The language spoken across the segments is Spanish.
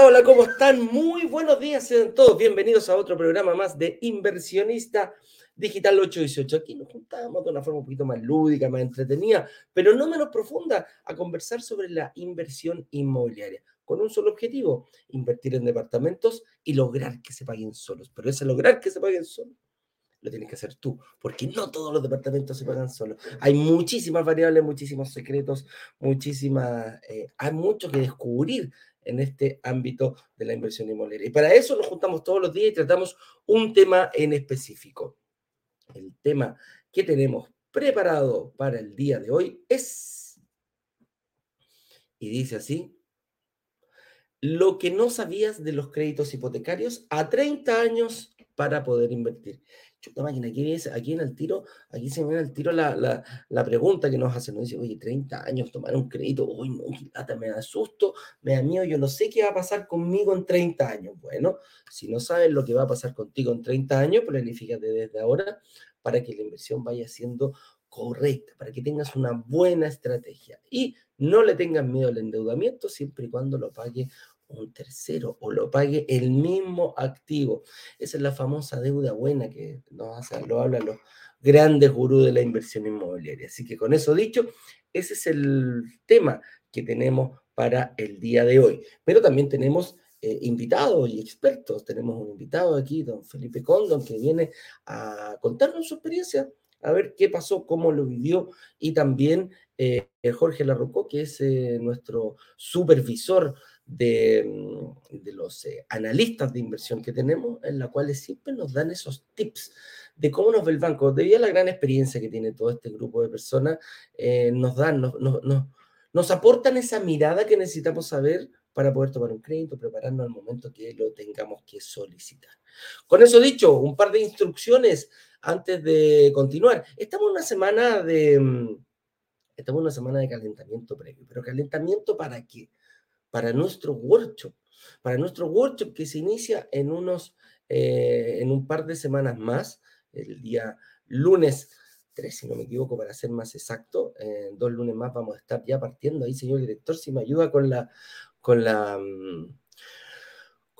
Hola, hola, ¿cómo están? Muy buenos días, sean todos bienvenidos a otro programa más de Inversionista Digital 818. Aquí nos juntamos de una forma un poquito más lúdica, más entretenida, pero no menos profunda, a conversar sobre la inversión inmobiliaria, con un solo objetivo, invertir en departamentos y lograr que se paguen solos. Pero ese lograr que se paguen solos lo tienes que hacer tú, porque no todos los departamentos se pagan solos. Hay muchísimas variables, muchísimos secretos, muchísimas, eh, hay mucho que descubrir en este ámbito de la inversión inmobiliaria. Y para eso nos juntamos todos los días y tratamos un tema en específico. El tema que tenemos preparado para el día de hoy es, y dice así, lo que no sabías de los créditos hipotecarios a 30 años para poder invertir chuta máquina, aquí, en el tiro, aquí se me viene el tiro la, pregunta que nos hacen, nos dice, oye, 30 años, tomar un crédito, uy, no, me da susto, me da miedo, yo no sé qué va a pasar conmigo en 30 años. Bueno, si no sabes lo que va a pasar contigo en 30 años, planifícate desde ahora para que la inversión vaya siendo correcta, para que tengas una buena estrategia y no le tengas miedo al endeudamiento siempre y cuando lo pague un tercero o lo pague el mismo activo. Esa es la famosa deuda buena que nos hace, lo hablan los grandes gurús de la inversión inmobiliaria. Así que con eso dicho, ese es el tema que tenemos para el día de hoy. Pero también tenemos eh, invitados y expertos. Tenemos un invitado aquí, don Felipe Condon, que viene a contarnos su experiencia, a ver qué pasó, cómo lo vivió, y también eh, Jorge Larrocó, que es eh, nuestro supervisor Mm, de, los eh, analistas de inversión que tenemos, en la cuales siempre nos dan esos tips de cómo nos ve el banco. Debido a la gran experiencia que tiene todo este grupo de personas, eh, nos dan, nos, nos aportan esa mirada que necesitamos saber para poder tomar un crédito, prepararnos al momento que lo tengamos que solicitar. Con eso dicho, un par de instrucciones antes de continuar. Estamos una semana de, mm, estamos una semana de calentamiento previo, pero calentamiento para qué? Para nuestro workshop, para nuestro workshop que se inicia en unos, eh, en un par de semanas más, el día lunes 3, si no me equivoco, para ser más exacto, dos lunes más vamos a estar ya partiendo ahí, señor director, si me ayuda con la, con la, mm,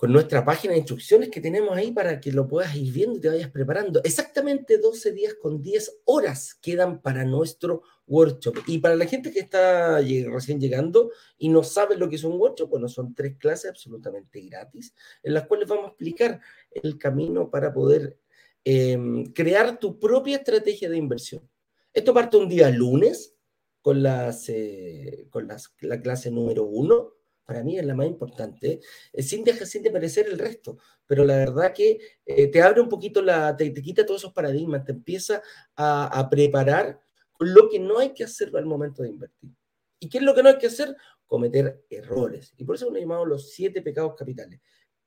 con nuestra página de instrucciones que tenemos ahí para que lo puedas ir viendo y te vayas preparando. Exactamente 12 días con 10 horas quedan para nuestro workshop. Y para la gente que está recién llegando y no sabe lo que es un workshop, bueno, son tres clases absolutamente gratis en las cuales vamos a explicar el camino para poder em, crear tu propia estrategia de inversión. Esto parte un día lunes con, las, eh, con las, la clase número uno para mí es la más importante, eh, sin, dejar, sin parecer el resto, pero la verdad que eh, te abre un poquito la, te, quita todos esos paradigmas, te empieza a, preparar lo que no hay que hacer al momento de invertir. ¿Y qué es lo que no hay que hacer? Cometer errores. Y por eso hemos llamado los siete pecados capitales.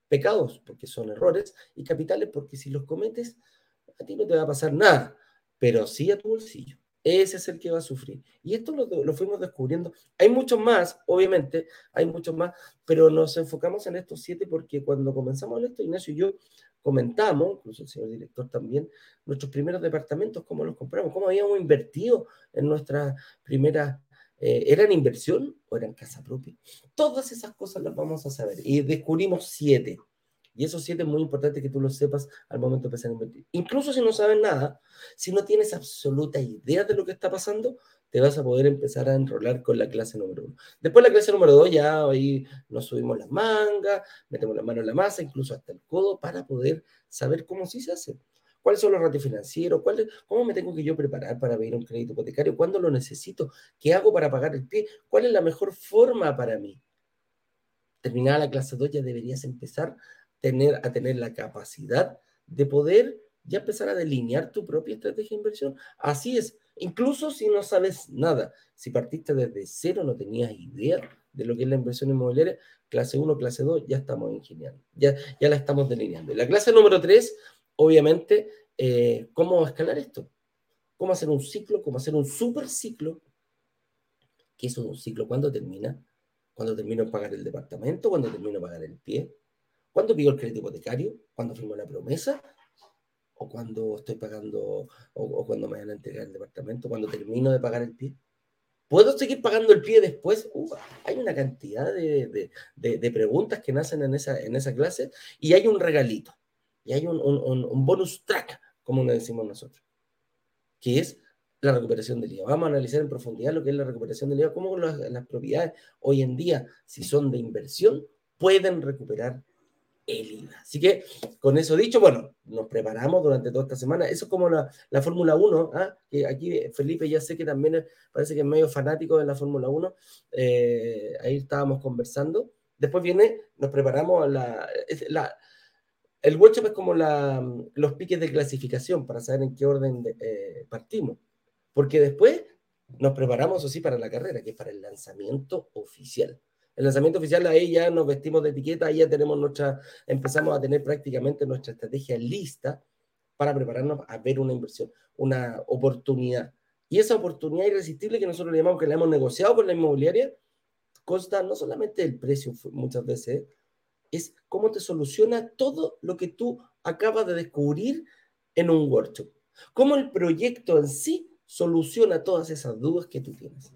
Pecados porque son errores y capitales porque si los cometes, a ti no te va a pasar nada, pero sí a tu bolsillo. Ese es el que va a sufrir. Y esto lo, fuimos descubriendo. Hay muchos más, obviamente, hay muchos más, pero nos enfocamos en estos siete porque cuando comenzamos esto, Ignacio y yo comentamos, incluso el señor director también, nuestros primeros departamentos, cómo los compramos, cómo habíamos invertido en nuestras primeras eh, ¿Eran inversión o eran casa propia? Todas esas cosas las vamos a saber. Y descubrimos siete. Y esos siete es muy importante que tú lo sepas al momento de empezar a invertir. Incluso si no sabes nada, si no tienes absoluta idea de lo que está pasando, te vas a poder empezar a enrolar con la clase número uno. Después la clase número dos, ya ahí nos subimos las mangas, metemos la mano en la masa, incluso hasta el codo, para poder saber cómo se hace. ¿Cuáles son los ratios financieros? ¿Cuál, ¿Cómo me tengo que yo preparar para pedir un crédito hipotecario? ¿Cuándo lo necesito? ¿Qué hago para pagar el pie? ¿Cuál es la mejor forma para mí? Terminada la clase 2 ya deberías empezar a tener la capacidad de poder ya empezar a delinear tu propia estrategia de inversión. Así es, incluso si no sabes nada, si partiste desde cero, no tenías idea de lo que es la inversión inmobiliaria, clase 1, clase 2, ya estamos ingeniando, ya, ya la estamos delineando. La clase número 3, obviamente, eh, ¿cómo escalar esto? ¿Cómo hacer un ciclo? ¿Cómo hacer un super ciclo? ¿Qué es un ciclo? ¿Cuándo termina? ¿Cuándo termino de pagar el departamento? ¿Cuándo termino de pagar el pie? ¿Cuándo pido el crédito hipotecario? ¿Cuándo firmo la promesa? ¿O cuando estoy pagando, o, cuando me van a entregar el departamento? ¿Cuando termino de pagar el pie? ¿Puedo seguir pagando el pie después? hay una cantidad de, preguntas que nacen en esa, en esa clase y hay un regalito, y hay un, un bonus track, como le decimos nosotros, que es la recuperación del IVA. Vamos a analizar en profundidad lo que es la recuperación del IVA, cómo las, las propiedades hoy en día, si son de inversión, pueden recuperar el IVA. Así que, con eso dicho, bueno, nos preparamos durante toda esta semana. Eso es como la, la Fórmula 1, ¿ah? que aquí Felipe ya sé que también parece que es medio fanático de la Fórmula 1. Eh, ahí estábamos conversando. Después viene, nos preparamos a la, el workshop es como la, los piques de clasificación para saber en qué orden eh, partimos. Porque después nos preparamos, así para la carrera, que es para el lanzamiento oficial. El lanzamiento oficial, ahí ya nos vestimos de etiqueta, ahí ya tenemos nuestra, empezamos a tener prácticamente nuestra estrategia lista para prepararnos a ver una inversión, una oportunidad. Y esa oportunidad irresistible que nosotros le llamamos que la hemos negociado con la inmobiliaria, consta no solamente del precio muchas veces, es cómo te soluciona todo lo que tú acabas de descubrir en un workshop. Cómo el proyecto en sí soluciona todas esas dudas que tú tienes.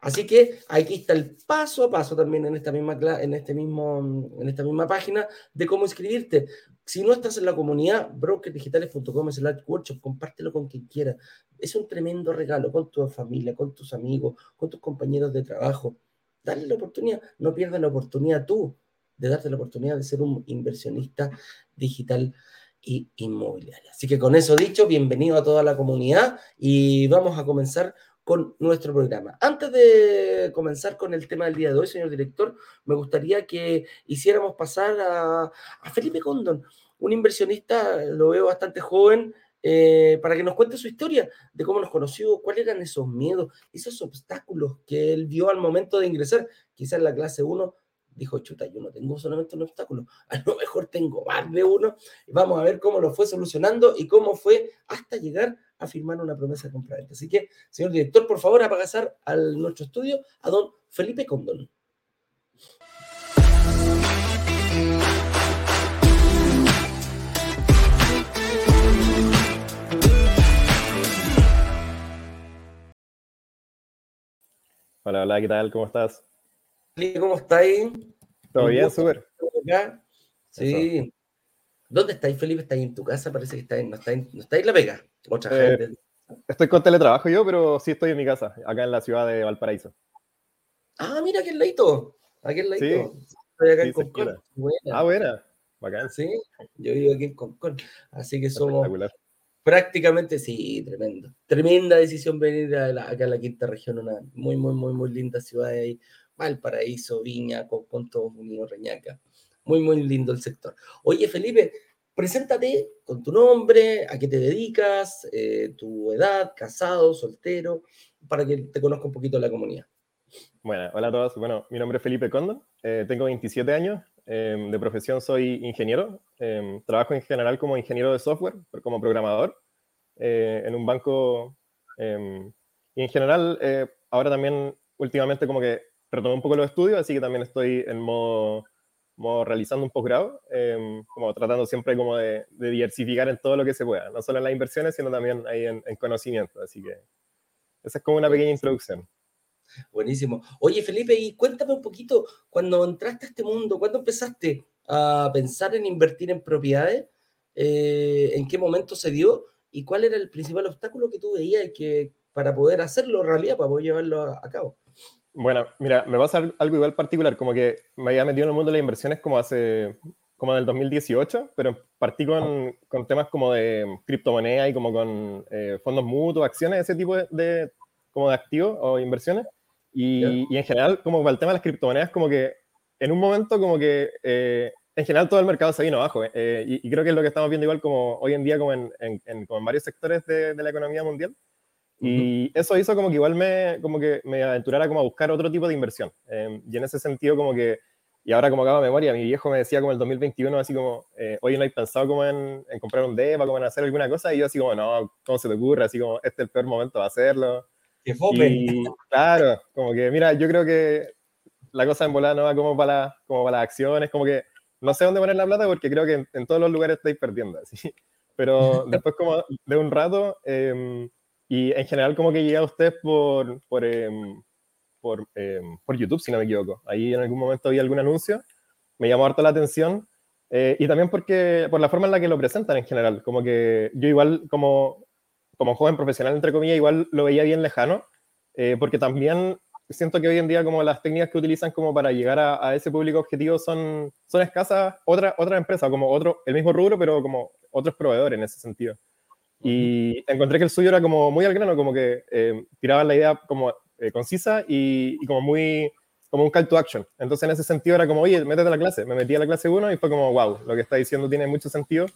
Así que aquí está el paso a paso también en esta misma, en este mismo, en esta misma página de cómo inscribirte. Si no estás en la comunidad, brokerdigitales.com slash workshop, compártelo con quien quiera. Es un tremendo regalo con tu familia, con tus amigos, con tus compañeros de trabajo. Dale la oportunidad, no pierdas la oportunidad tú de darte la oportunidad de ser un inversionista digital y inmobiliaria. Así que con eso dicho, bienvenido a toda la comunidad y vamos a comenzar con nuestro programa. Antes de comenzar con el tema del día de hoy, señor director, me gustaría que hiciéramos pasar a, Felipe Condon, un inversionista, lo veo bastante joven, eh, para que nos cuente su historia de cómo nos conoció, cuáles eran esos miedos, esos obstáculos que él vio al momento de ingresar. Quizás en la clase 1 dijo, chuta, yo no tengo solamente un obstáculo, a lo mejor tengo más de uno. Vamos a ver cómo lo fue solucionando y cómo fue hasta llegar a firmar una promesa de compra Así que, señor director, por favor, a pasar a nuestro estudio a don Felipe Condon. Hola, hola, ¿qué tal? ¿Cómo estás? ¿Cómo estáis? ¿Todo bien? Súper. Sí. ¿Dónde estáis, Felipe? ¿Estáis en tu casa? Parece que estáis, no estáis, no estáis en La Vega. Otra eh, gente. Estoy con teletrabajo yo, pero sí estoy en mi casa, acá en la ciudad de Valparaíso. Ah, mira, aquel leito. Aquel leito. Sí. Estoy acá en Concón. Ah, buena. Bacán. Sí, yo vivo aquí en Concón. Así que somos prácticamente, sí, tremendo. Tremenda decisión venir a acá a la quinta región, una muy, muy, muy, muy linda ciudad ahí. Valparaíso, Viña, Concón, todos unidos, Reñaca. Muy, muy lindo el sector. Oye, Felipe, preséntate con tu nombre, a qué te dedicas, eh, tu edad, casado, soltero, para que te conozca un poquito la comunidad. Bueno, hola a todos. Bueno, mi nombre es Felipe Condo, eh, tengo 27 años, em, de profesión soy ingeniero, em, trabajo en general como ingeniero de software, como programador, eh, en un banco em, y en general ahora también últimamente como que retomé un poco los estudios, así que también estoy en modo como realizando un posgrado, em, como tratando siempre como de, diversificar en todo lo que se pueda, no solo en las inversiones, sino también ahí en, conocimiento. Así que esa es como una pequeña introducción. Buenísimo. Oye, Felipe, y cuéntame un poquito, cuando entraste a este mundo, ¿cuándo empezaste a pensar en invertir en propiedades? Eh, ¿En qué momento se dio? ¿Y cuál era el principal obstáculo que tú veías que, para poder hacerlo realidad, para poder llevarlo a cabo? Bueno, mira, me pasa algo igual particular, como que me había metido en el mundo de las inversiones como hace, como en el 2018, pero partí con, con temas como de criptomoneda y como con eh, fondos mutuos, acciones, ese tipo de, como de activos o inversiones. Y, y, en general, como para el tema de las criptomonedas, como que en un momento como que eh, en general todo el mercado se vino abajo. Eh, y, creo que es lo que estamos viendo igual como hoy en día como en, en, como en varios sectores de, de la economía mundial y eso hizo como que igual me, como que me aventurara como a buscar otro tipo de inversión. Em, y en ese sentido como que, y ahora como acabo de memoria, mi viejo me decía como el 2021 así como, eh, oye, ¿no hay pensado como en, en, comprar un DEPA, como en hacer alguna cosa? Y yo así como, no, ¿cómo se te ocurre? Así como, este es el peor momento de hacerlo. ¡Qué! Y claro, como que, mira, yo creo que la cosa en volada no va como para, como para las acciones, como que no sé dónde poner la plata porque creo que en, todos los lugares estáis perdiendo, así. Pero después como de un rato... Eh, y en general como que llegué a usted por, por, em, por, em, por, YouTube, si no me equivoco. Ahí en algún momento vi algún anuncio, me llamó harto la atención. Eh, y también porque, por la forma en la que lo presentan en general, como que yo igual como, como joven profesional, entre comillas, igual lo veía bien lejano, eh, porque también siento que hoy en día como las técnicas que utilizan como para llegar a, a ese público objetivo son, son escasas otra, otra empresa, como otro, el mismo rubro, pero como otros proveedores en ese sentido. Y encontré que el suyo era como muy al grano, como que eh, tiraban la idea como eh, concisa y, y, como muy como un call to action. Entonces en ese sentido era como, oye, métete a la clase. Me metí a la clase 1 y fue como, wow, lo que está diciendo tiene mucho sentido.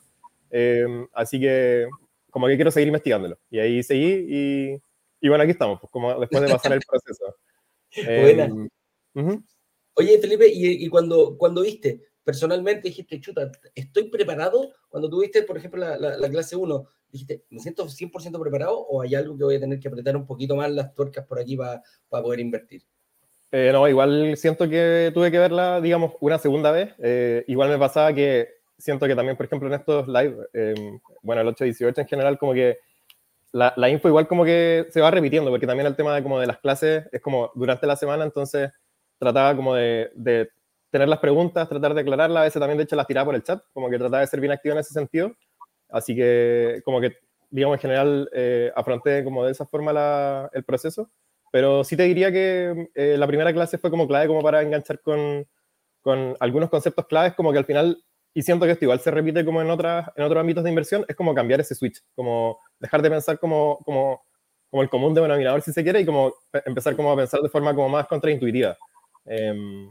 Eh, así que como que quiero seguir investigándolo. Y ahí seguí y, y bueno, aquí estamos, pues como después de pasar el proceso. Buena. Uh -huh. Oye, Felipe, ¿y, y cuando, cuando viste, personalmente dijiste, chuta, estoy preparado? Cuando tuviste, por ejemplo, la, la, la clase 1, dijiste, ¿me siento 100% preparado o hay algo que voy a tener que apretar un poquito más las tuercas por aquí para pa poder invertir? Eh, no, igual siento que tuve que verla, digamos, una segunda vez. Eh, igual me pasaba que siento que también, por ejemplo, en estos live, eh, bueno, el 8-18 en general, como que la, la, info igual como que se va repitiendo, porque también el tema de, como de las clases es como durante la semana, entonces trataba como de, de tener las preguntas, tratar de aclararlas, a veces también de hecho las tiraba por el chat, como que trataba de ser bien activo en ese sentido. Así que como que, digamos, en general eh, afronté como de esa forma el proceso. Pero sí te diría que eh, la primera clase fue como clave como para enganchar con, algunos conceptos claves, como que al final, y siento que esto igual se repite como en, otras, en otros ámbitos de inversión, es como cambiar ese switch, como dejar de pensar como, como, el común denominador si se quiere y como empezar como a pensar de forma como más contraintuitiva. Eh,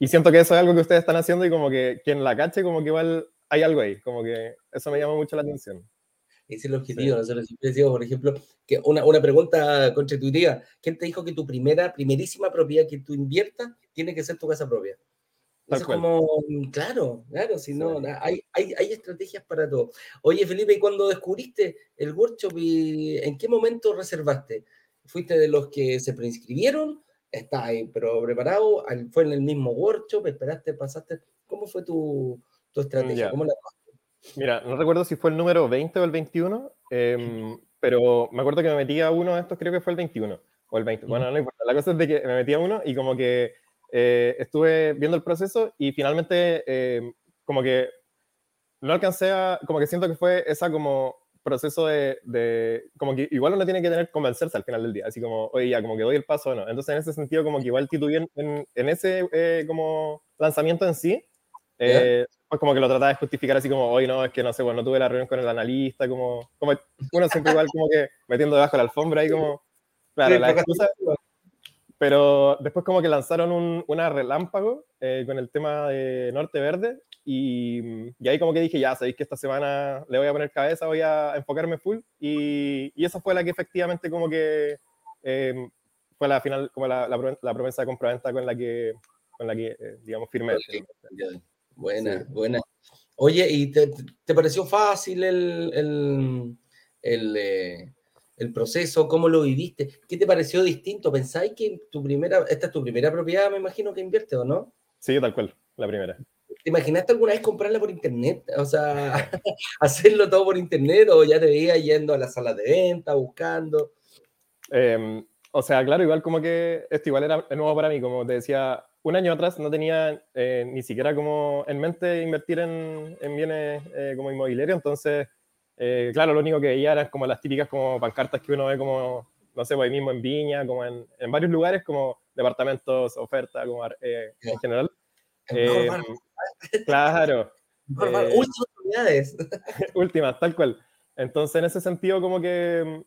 y siento que eso es algo que ustedes están haciendo y como que quien la cache, como que igual hay algo ahí, como que eso me llama mucho la atención. Ese es el objetivo. Sí. Nosotros siempre decimos, por ejemplo, que una, una pregunta contraintuitiva. ¿Quién te dijo que tu primera, primerísima propiedad que tú inviertas tiene que ser tu casa propia? Eso es como, claro, claro, si no, sí. hay, hay, hay, estrategias para todo. Oye, Felipe, ¿y cuando descubriste el workshop, y en qué momento reservaste? ¿Fuiste de los que se preinscribieron? ¿Estás ahí, pero preparado? ¿Fue en el mismo workshop? ¿Esperaste, pasaste? ¿Cómo fue tu, tu estrategia? Yeah. ¿Cómo la Mira, no recuerdo si fue el número 20 o el 21, eh, pero me acuerdo que me metí a uno de estos, creo que fue el 21 o el 20. Bueno, no importa. La cosa es de que me metí a uno y como que eh, estuve viendo el proceso y finalmente eh, como que no alcancé a, como que siento que fue esa como proceso de, de, como que igual uno tiene que tener convencerse al final del día, así como, oye, ya, como que doy el paso o no. Entonces, en ese sentido, como que igual titubeé en, en ese eh, como lanzamiento en sí, eh, pues como que lo trataba de justificar así como, hoy no, es que no sé, bueno, no tuve la reunión con el analista, como, como uno siempre igual como que metiendo debajo de la alfombra ahí como, claro, la excusa, pero después como que lanzaron un, una relámpago eh, con el tema de Norte Verde y, y, ahí como que dije, ya, sabéis que esta semana le voy a poner cabeza, voy a enfocarme full y, y esa fue la que efectivamente como que eh, fue la final, como la, la, la promesa de compraventa con la que, con la que eh, digamos, firmé. Buena, sí. buena. Oye, ¿y te, te pareció fácil el, el, el, eh, el, proceso? ¿Cómo lo viviste? ¿Qué te pareció distinto? ¿Pensáis que tu primera, esta es tu primera propiedad, me imagino que inviertes o no? Sí, tal cual, la primera. ¿Te imaginaste alguna vez comprarla por internet? O sea, hacerlo todo por internet o ya te veías yendo a la sala de venta, buscando. Eh, o sea, claro, igual como que esto igual era nuevo para mí, como te decía, un año atrás no tenía eh, ni siquiera como en mente invertir en, en bienes eh, como inmobiliario, entonces, eh, claro, lo único que veía eran como las típicas como pancartas que uno ve como, no sé, pues ahí mismo en Viña, como en, en varios lugares, como departamentos, oferta, como en general. Eh, claro. últimas unidades. últimas, tal cual. Entonces, en ese sentido, como que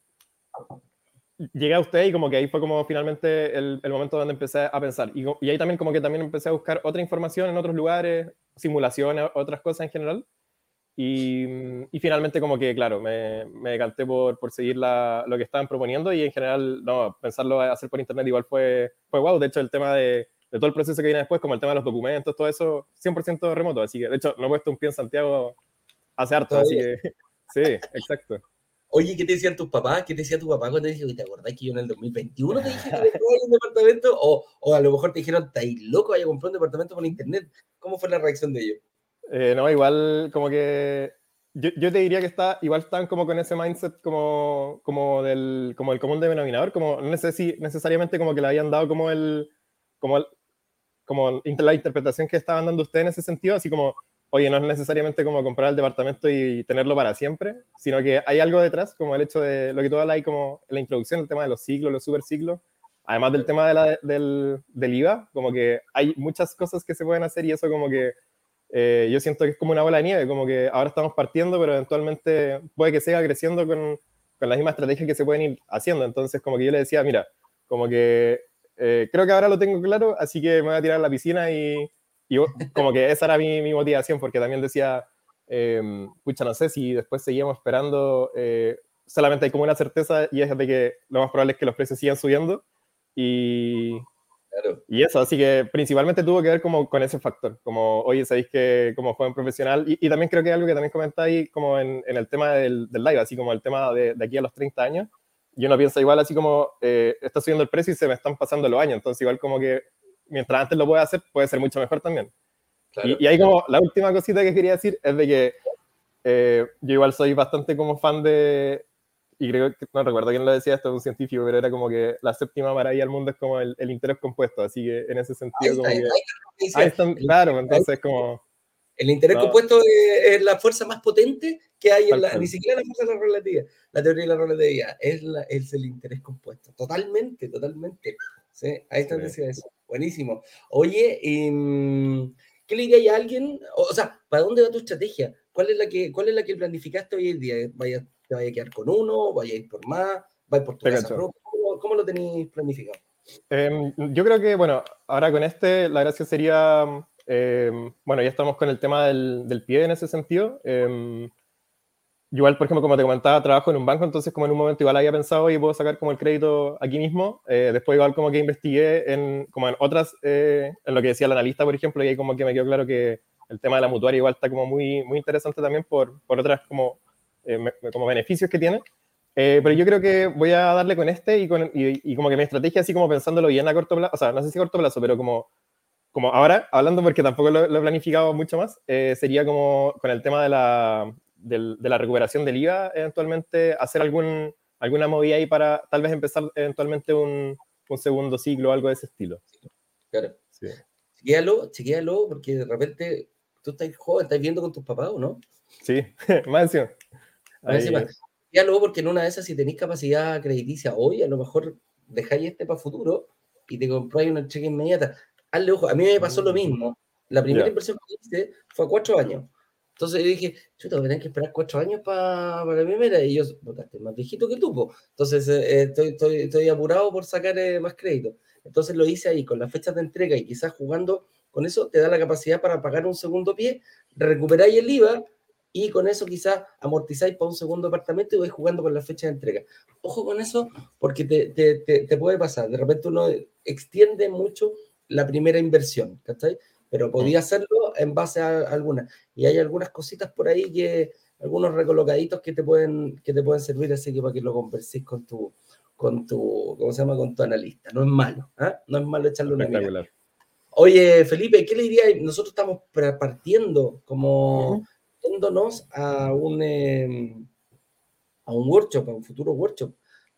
llegué a usted y como que ahí fue como finalmente el, el momento donde empecé a pensar. Y, y, ahí también como que también empecé a buscar otra información en otros lugares, simulaciones, otras cosas en general. Y, y finalmente como que, claro, me, me decanté por, por seguir la, lo que estaban proponiendo y en general, no, pensarlo hacer por internet igual fue, fue wow. De hecho, el tema de, de todo el proceso que viene después, como el tema de los documentos, todo eso, 100% remoto. Así que, de hecho, no he puesto un pie en Santiago hace harto, así que, sí, exacto. Oye, ¿qué te decían tus papás? ¿Qué te decía tu papá cuando te dije, ¿te acordás que yo en el 2021 te dije que compré un departamento? O, o, a lo mejor te dijeron, ¿estás loco? Vaya a comprar un departamento por internet. ¿Cómo fue la reacción de ellos? Eh, no, igual como que yo, yo, te diría que está, igual están como con ese mindset como, como, del, como el común denominador, como no sé si necesariamente como que le habían dado como el, como el, como la interpretación que estaban dando ustedes en ese sentido, así como, oye, no es necesariamente como comprar el departamento y tenerlo para siempre, sino que hay algo detrás, como el hecho de lo que tú hablas ahí como la introducción, el tema de los ciclos, los super ciclos, además del tema de la, del, del IVA, como que hay muchas cosas que se pueden hacer y eso como que eh, yo siento que es como una bola de nieve, como que ahora estamos partiendo, pero eventualmente puede que siga creciendo con, con las mismas estrategias que se pueden ir haciendo. Entonces, como que yo le decía, mira, como que eh, creo que ahora lo tengo claro, así que me voy a tirar a la piscina y, y como que esa era mi, mi, motivación, porque también decía, eh, pucha, no sé si después seguíamos esperando, eh, solamente hay como una certeza y es de que lo más probable es que los precios sigan subiendo. Y, y eso, así que principalmente tuvo que ver como con ese factor, como, oye, sabéis que como joven profesional, y, y, también creo que algo que también comentáis como en, en, el tema del, del, live, así como el tema de, de, aquí a los 30 años, yo no pienso igual así como, eh, está subiendo el precio y se me están pasando los años, entonces igual como que mientras antes lo pueda hacer, puede ser mucho mejor también. Claro. Y, y, ahí como la última cosita que quería decir es de que eh, yo igual soy bastante como fan de, y creo que no recuerdo quién lo decía, esto es un científico, pero era como que la séptima maravilla del mundo es como el, el interés compuesto, así que en ese sentido, como que, claro, entonces como... El interés no. compuesto es, es, la fuerza más potente que hay en la, ni siquiera la fuerza de la relatividad, la teoría de la relatividad, es, la, es el interés compuesto, totalmente, totalmente. ¿sí? Ahí está, sí. decía eso, buenísimo. Oye, eh, ¿qué le diría a alguien? O, sea, ¿para dónde va tu estrategia? ¿Cuál es la que, cuál es la que planificaste hoy en día? Vaya te vaya a quedar con uno, vaya a ir por más, va por tu casa. ¿Cómo, ¿Cómo, lo tenéis planificado? Eh, yo creo que, bueno, ahora con este, la gracia sería, eh, bueno, ya estamos con el tema del, del pie en ese sentido. Igual, por ejemplo, como te comentaba, trabajo en un banco, entonces como en un momento igual había pensado y puedo sacar como el crédito aquí mismo. Eh, después igual como que investigué en, como en otras, eh, en lo que decía el analista, por ejemplo, y ahí como que me quedó claro que el tema de la mutuaria igual está como muy, muy interesante también por, por otras como eh, como beneficios que tiene. Eh, pero yo creo que voy a darle con este y, con, y, y, como que mi estrategia, así como pensándolo bien a corto plazo, o sea, no sé si a corto plazo, pero como, como ahora, hablando porque tampoco lo, lo he planificado mucho más, eh, sería como con el tema de la, de, de la recuperación del IVA, eventualmente hacer algún, alguna movida ahí para tal vez empezar eventualmente un, un segundo ciclo o algo de ese estilo. Claro. Sí. Chequéalo, chequéalo, porque de repente tú estás joven, estás viendo con tus papás, ¿o no? Sí, más encima. Ya luego, porque en una de esas, si tenéis capacidad crediticia hoy, a lo mejor dejáis este para futuro y te compráis una cheque inmediata. Hazle ojo, a mí me pasó lo mm. mismo. La primera yeah. inversión que hice fue a cuatro años. Entonces yo dije, yo tengo que esperar cuatro años para, para la primera. Y yo, estoy más viejito que tú. Po. Entonces eh, estoy, estoy, estoy, apurado por sacar eh, más crédito. Entonces lo hice ahí con las fechas de entrega y quizás jugando con eso te da la capacidad para pagar un segundo pie, recuperáis el IVA y con eso quizás amortizáis para un segundo apartamento y vais jugando con la fecha de entrega. Ojo con eso porque te, te, te, te puede pasar. De repente uno extiende mucho la primera inversión, ¿cachai? Pero podía hacerlo en base a algunas. Y hay algunas cositas por ahí que, algunos recolocaditos que te pueden, que te pueden servir, así que para que lo converséis con tu, con tu, ¿cómo se llama? Con tu analista. No es malo, ¿eh? No es malo echarle una mirada. Oye, Felipe, ¿qué le diría? Nosotros estamos partiendo como... Uh -huh yéndonos a un, eh, a un workshop, a un futuro workshop.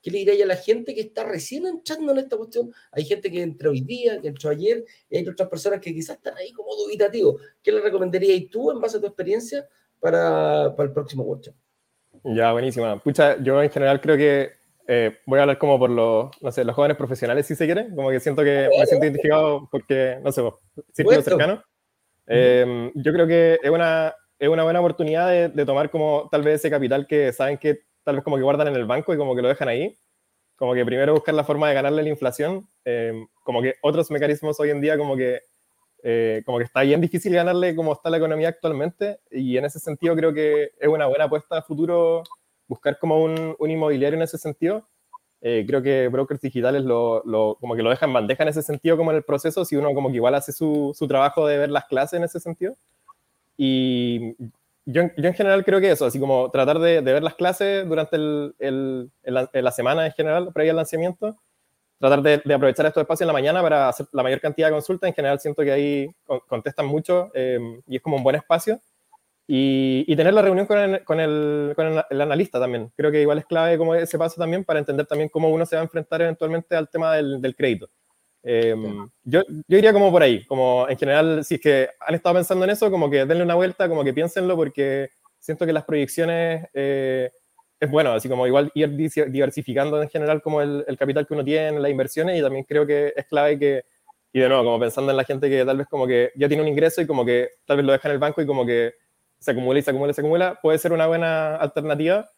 ¿Qué le diría a la gente que está recién entrando en esta cuestión? Hay gente que entró hoy día, que entró ayer, y hay otras personas que quizás están ahí como dubitativos. ¿Qué le recomendarías tú en base a tu experiencia para, para el próximo workshop? Ya, buenísima. Pucha, yo en general creo que eh, voy a hablar como por los, no sé, los jóvenes profesionales, si se quiere, como que siento que me siento identificado porque, no sé, círculo cercano. Eh, yo creo que es una, es una buena oportunidad de, de, tomar como tal vez ese capital que saben que tal vez como que guardan en el banco y como que lo dejan ahí. Como que primero buscar la forma de ganarle la inflación. Eh, como que otros mecanismos hoy en día como que, eh, como que está bien difícil ganarle como está la economía actualmente. Y en ese sentido creo que es una buena apuesta a futuro buscar como un, un inmobiliario en ese sentido. Eh, creo que brokers digitales lo, lo, como que lo dejan bandeja en ese sentido como en el proceso, si uno como que igual hace su, su trabajo de ver las clases en ese sentido. Y yo, en general creo que eso, así como tratar de, ver las clases durante la semana en general, previa al lanzamiento, tratar de, aprovechar estos espacios en la mañana para hacer la mayor cantidad de consultas. En general siento que ahí contestan mucho eh, y es como un buen espacio. y, tener la reunión con, el, con, con el, analista también. Creo que igual es clave como ese paso también para entender también cómo uno se va a enfrentar eventualmente al tema del crédito. Em, yo, yo iría como por ahí, como en general, si es que han estado pensando en eso, como que denle una vuelta, como que piénsenlo, porque siento que las proyecciones eh, es bueno, así como igual ir diversificando en general como el, el, capital que uno tiene, las inversiones, y también creo que es clave que, y de nuevo, como pensando en la gente que tal vez como que ya tiene un ingreso y como que tal vez lo deja en el banco y como que se acumula y se acumula y se acumula, puede ser una buena alternativa,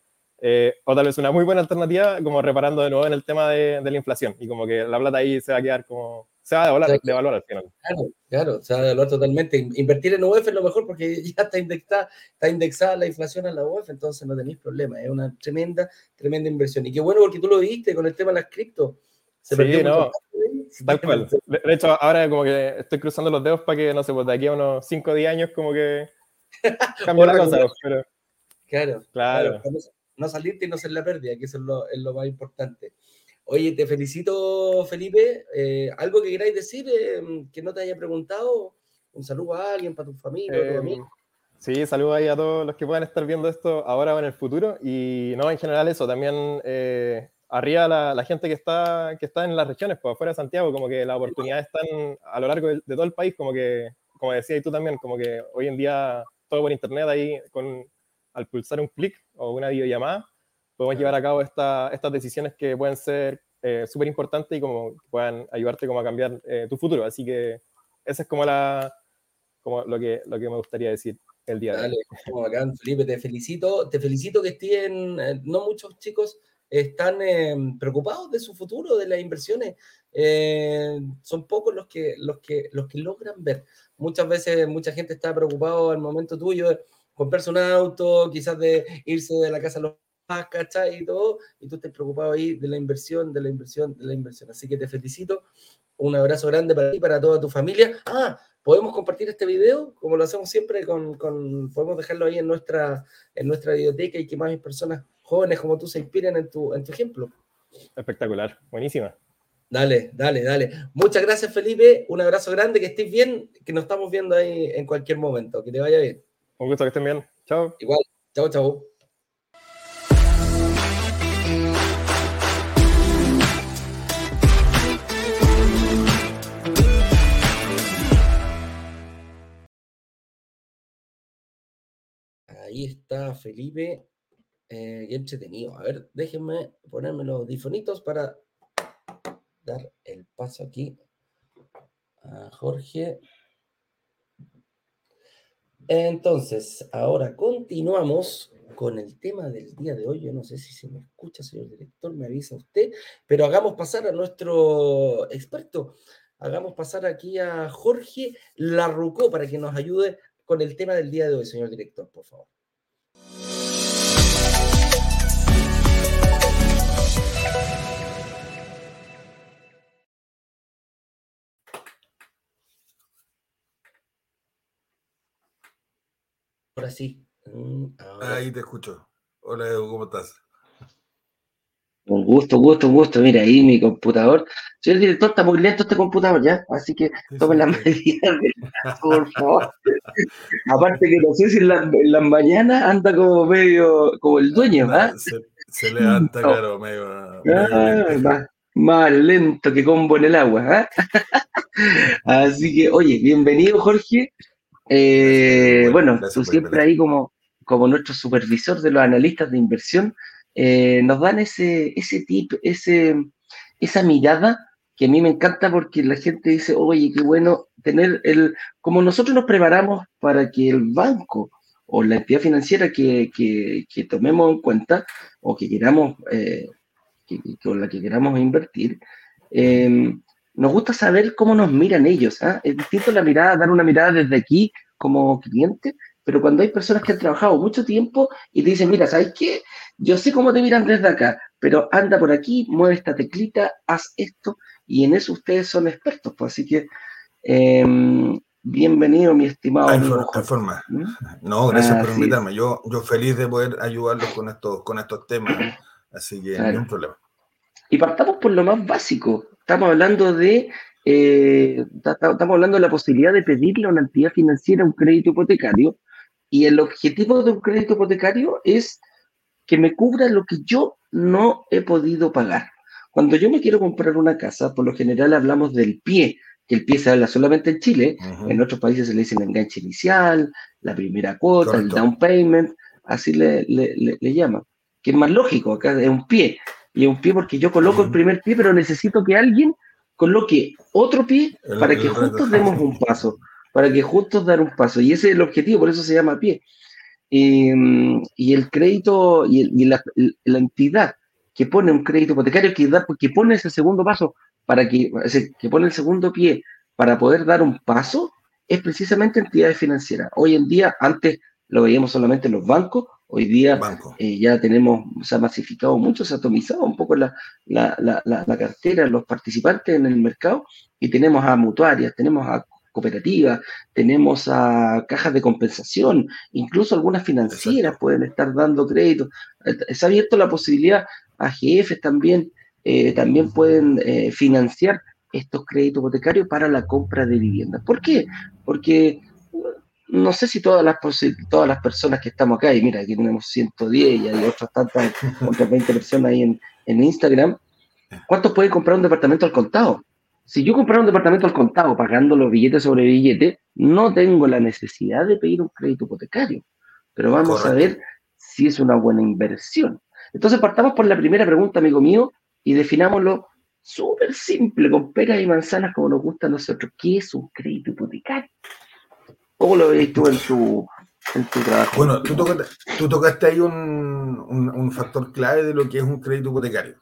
eh, o tal vez una muy buena alternativa, como reparando de nuevo en el tema de, de, la inflación, y como que la plata ahí se va a quedar como, se va a devaluar, devaluar al final. Claro, claro, se va a devaluar totalmente. Invertir en UEF es lo mejor porque ya está indexada, está indexada la inflación en la UEF, entonces no tenéis problema, es una tremenda, tremenda inversión. Y qué bueno porque tú lo viste con el tema de las cripto. Se sí, no, tal cual. De hecho, ahora como que estoy cruzando los dedos para que, no sé, pues de aquí a unos 5 o 10 años como que Cambia la cosa, pero... Claro, claro. No salirte y no ser la pérdida, que eso es lo, es lo más importante. Oye, te felicito, Felipe. Eh, ¿Algo que queráis decir eh, que no te haya preguntado? Un saludo a alguien, para tu familia, eh, a tu Sí, saludo ahí a todos los que puedan estar viendo esto ahora o en el futuro. Y no, en general eso, también eh, arriba la, la, gente que está, que está en las regiones, pues afuera de Santiago, como que las oportunidades están a lo largo de, de todo el país, como que, como decías tú también, como que hoy en día todo por internet, ahí con, al pulsar un clic o una videollamada, podemos llevar a cabo esta, estas decisiones que pueden ser eh, súper importantes y como puedan ayudarte como a cambiar eh, tu futuro. Así que ese es como, la, como lo, que, lo que me gustaría decir el día de hoy. Como bacán, Felipe, te felicito. Te felicito que estén, eh, no muchos chicos están preocupados de su futuro, de las inversiones. son pocos los que, los, que, los que logran ver muchas veces mucha gente está preocupado al momento tuyo comprarse un auto, quizás de irse de la casa a los ¿cachai? Y todo, y tú estés preocupado ahí de la inversión, de la inversión, de la inversión. Así que te felicito. Un abrazo grande para ti, para toda tu familia. Ah, podemos compartir este video, como lo hacemos siempre, con, con, podemos dejarlo ahí en nuestra, en nuestra biblioteca y que más personas jóvenes como tú se inspiren en tu, en tu ejemplo. Espectacular, buenísima. Dale, dale, dale. Muchas gracias, Felipe. Un abrazo grande, que estés bien, que nos estamos viendo ahí en cualquier momento. Que te vaya bien. Un gusto que estén bien. Chao. Igual. Chao, chao. Ahí está Felipe. Eh, entretenido. A ver, déjenme ponerme los difonitos para dar el paso aquí a Jorge. Entonces, ahora continuamos con el tema del día de hoy. Yo no sé si se me escucha, señor director, me avisa usted, pero hagamos pasar a nuestro experto. Hagamos pasar aquí a Jorge Larrucó para que nos ayude con el tema del día de hoy, señor director, por favor. Ahora sí. Ahí te escucho. Hola, Edu, ¿cómo estás? Un gusto, gusto, gusto. Mira, ahí mi computador. Señor director, está muy lento este computador ya, así que tome las medidas, por favor. Aparte que no sé si en las mañanas anda como medio, como el dueño, ¿ah? Se, levanta, claro, medio. Ah, más, lento que combo en el agua, ¿ah? Así que, oye, bienvenido, Jorge. Eh, bueno, tú siempre ahí como, como nuestro supervisor de los analistas de inversión, eh, nos dan ese, ese tip, ese, esa mirada que a mí me encanta porque la gente dice, oye, qué bueno tener el, como nosotros nos preparamos para que el banco o la entidad financiera que, que, tomemos en cuenta o que queramos, eh, con la que queramos invertir, nos gusta saber cómo nos miran ellos. ¿ah? Es distinto la mirada, dar una mirada desde aquí como cliente, pero cuando hay personas que han trabajado mucho tiempo y te dicen, mira, ¿sabes qué? Yo sé cómo te miran desde acá, pero anda por aquí, mueve esta teclita, haz esto, y en eso ustedes son expertos. Pues así que, em, bienvenido, mi estimado. Hay forma. No, gracias por invitarme. Yo, yo feliz de poder ayudarlos con estos, con estos temas, así que no hay problema. Y partamos por lo más básico. Estamos hablando de eh, estamos hablando de la posibilidad de pedirle a una entidad financiera un crédito hipotecario Y el objetivo de un crédito hipotecario es que me cubra lo que yo no he podido pagar. Cuando yo me quiero comprar una casa, por lo general hablamos del pie, que el pie se habla solamente en Chile, en otros países se le dice el enganche inicial, la primera cuota, el down payment, así le, le, le, llaman, que es más lógico, acá es un pie, y un pie porque yo coloco el primer pie, pero necesito que alguien coloque otro pie para que juntos demos un paso, para que juntos dar un paso, y ese es el objetivo, por eso se llama pie. y el crédito y, la, la, entidad que pone un crédito hipotecario, que, da, que pone ese segundo paso para que, que pone el segundo pie para poder dar un paso, es precisamente entidades financieras. Hoy en día, antes lo veíamos solamente en los bancos, hoy día eh, ya tenemos, se ha masificado mucho, se ha atomizado un poco la, la, la, la, cartera, los participantes en el mercado, y tenemos a mutuarias, tenemos a cooperativas, tenemos a cajas de compensación, incluso algunas financieras pueden estar dando créditos. Eh, se ha abierto la posibilidad a jefes también eh, también pueden eh, financiar estos créditos hipotecarios para la compra de viviendas. ¿Por qué? Porque no sé si todas las, todas las personas que estamos acá, y mira, aquí tenemos 110 y hay otras tantas, otras 20 personas ahí en, en Instagram, ¿cuántos pueden comprar un departamento al contado? Si yo comprara un departamento al contado pagando los billetes sobre billetes, no tengo la necesidad de pedir un crédito hipotecario. Pero vamos a ver si es una buena inversión. Entonces partamos por la primera pregunta, amigo mío, y definámoslo súper simple, con peras y manzanas como nos gusta a nosotros. ¿Qué es un crédito hipotecario? ¿Cómo lo ves tú en tu, en tu trabajo? Bueno, tú tocaste, tú tocaste ahí un, un, factor clave de lo que es un crédito hipotecario,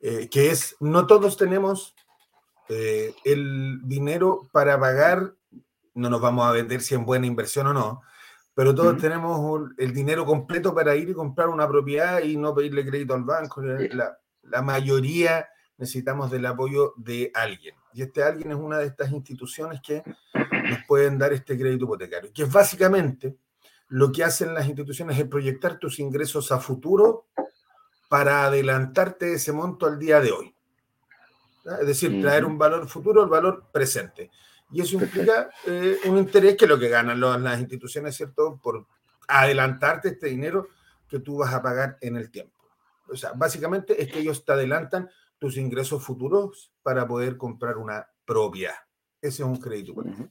eh, que es, no todos tenemos eh, el dinero para pagar, no nos vamos a vender si es buena inversión o no, pero todos tenemos el dinero completo para ir y comprar una propiedad y no pedirle crédito al banco. La, la mayoría necesitamos del apoyo de alguien. Y este alguien es una de estas instituciones que nos pueden dar este crédito hipotecario, que es básicamente lo que hacen las instituciones es proyectar tus ingresos a futuro para adelantarte ese monto al día de hoy. Es decir, traer un valor futuro al valor presente. Y eso implica eh, un interés que es lo que ganan las instituciones, ¿cierto? Por adelantarte este dinero que tú vas a pagar en el tiempo. O sea, básicamente es que ellos te adelantan tus ingresos futuros para poder comprar una propiedad. Ese es un crédito hipotecario.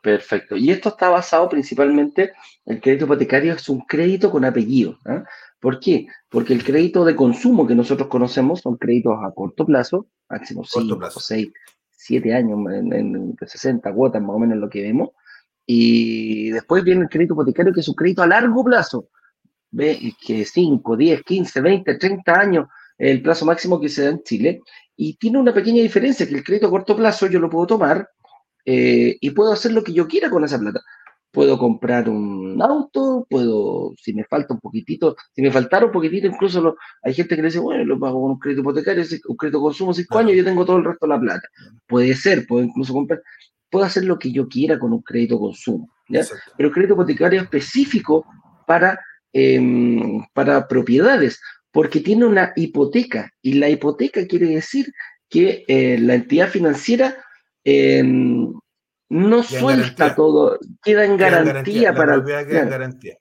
Perfecto. Y esto está basado principalmente, el crédito hipotecario es un crédito con apellido. ¿ah? ¿Por qué? Porque el crédito de consumo que nosotros conocemos son créditos a corto plazo, máximo 5, 6, 7 años, en, 60 cuotas más o menos lo que vemos. Y después viene el crédito hipotecario que es un crédito a largo plazo, ve que 5, 10, 15, 20, 30 años el plazo máximo que se da en Chile. Y tiene una pequeña diferencia, que el crédito a corto plazo yo lo puedo tomar eh, y puedo hacer lo que yo quiera con esa plata. Puedo comprar un auto, puedo, si me falta un poquitito, si me faltara un poquitito, incluso hay gente que le dice, bueno, lo pago con un crédito hipotecario, un crédito consumo 5 años, yo tengo todo el resto de la plata. Puede ser, puedo incluso comprar, puedo hacer lo que yo quiera con un crédito consumo, ¿ya? Pero crédito hipotecario específico para Em, para propiedades, porque tiene una hipoteca y la hipoteca quiere decir que eh, la entidad financiera em, no suelta todo, queda en garantía, para... garantía.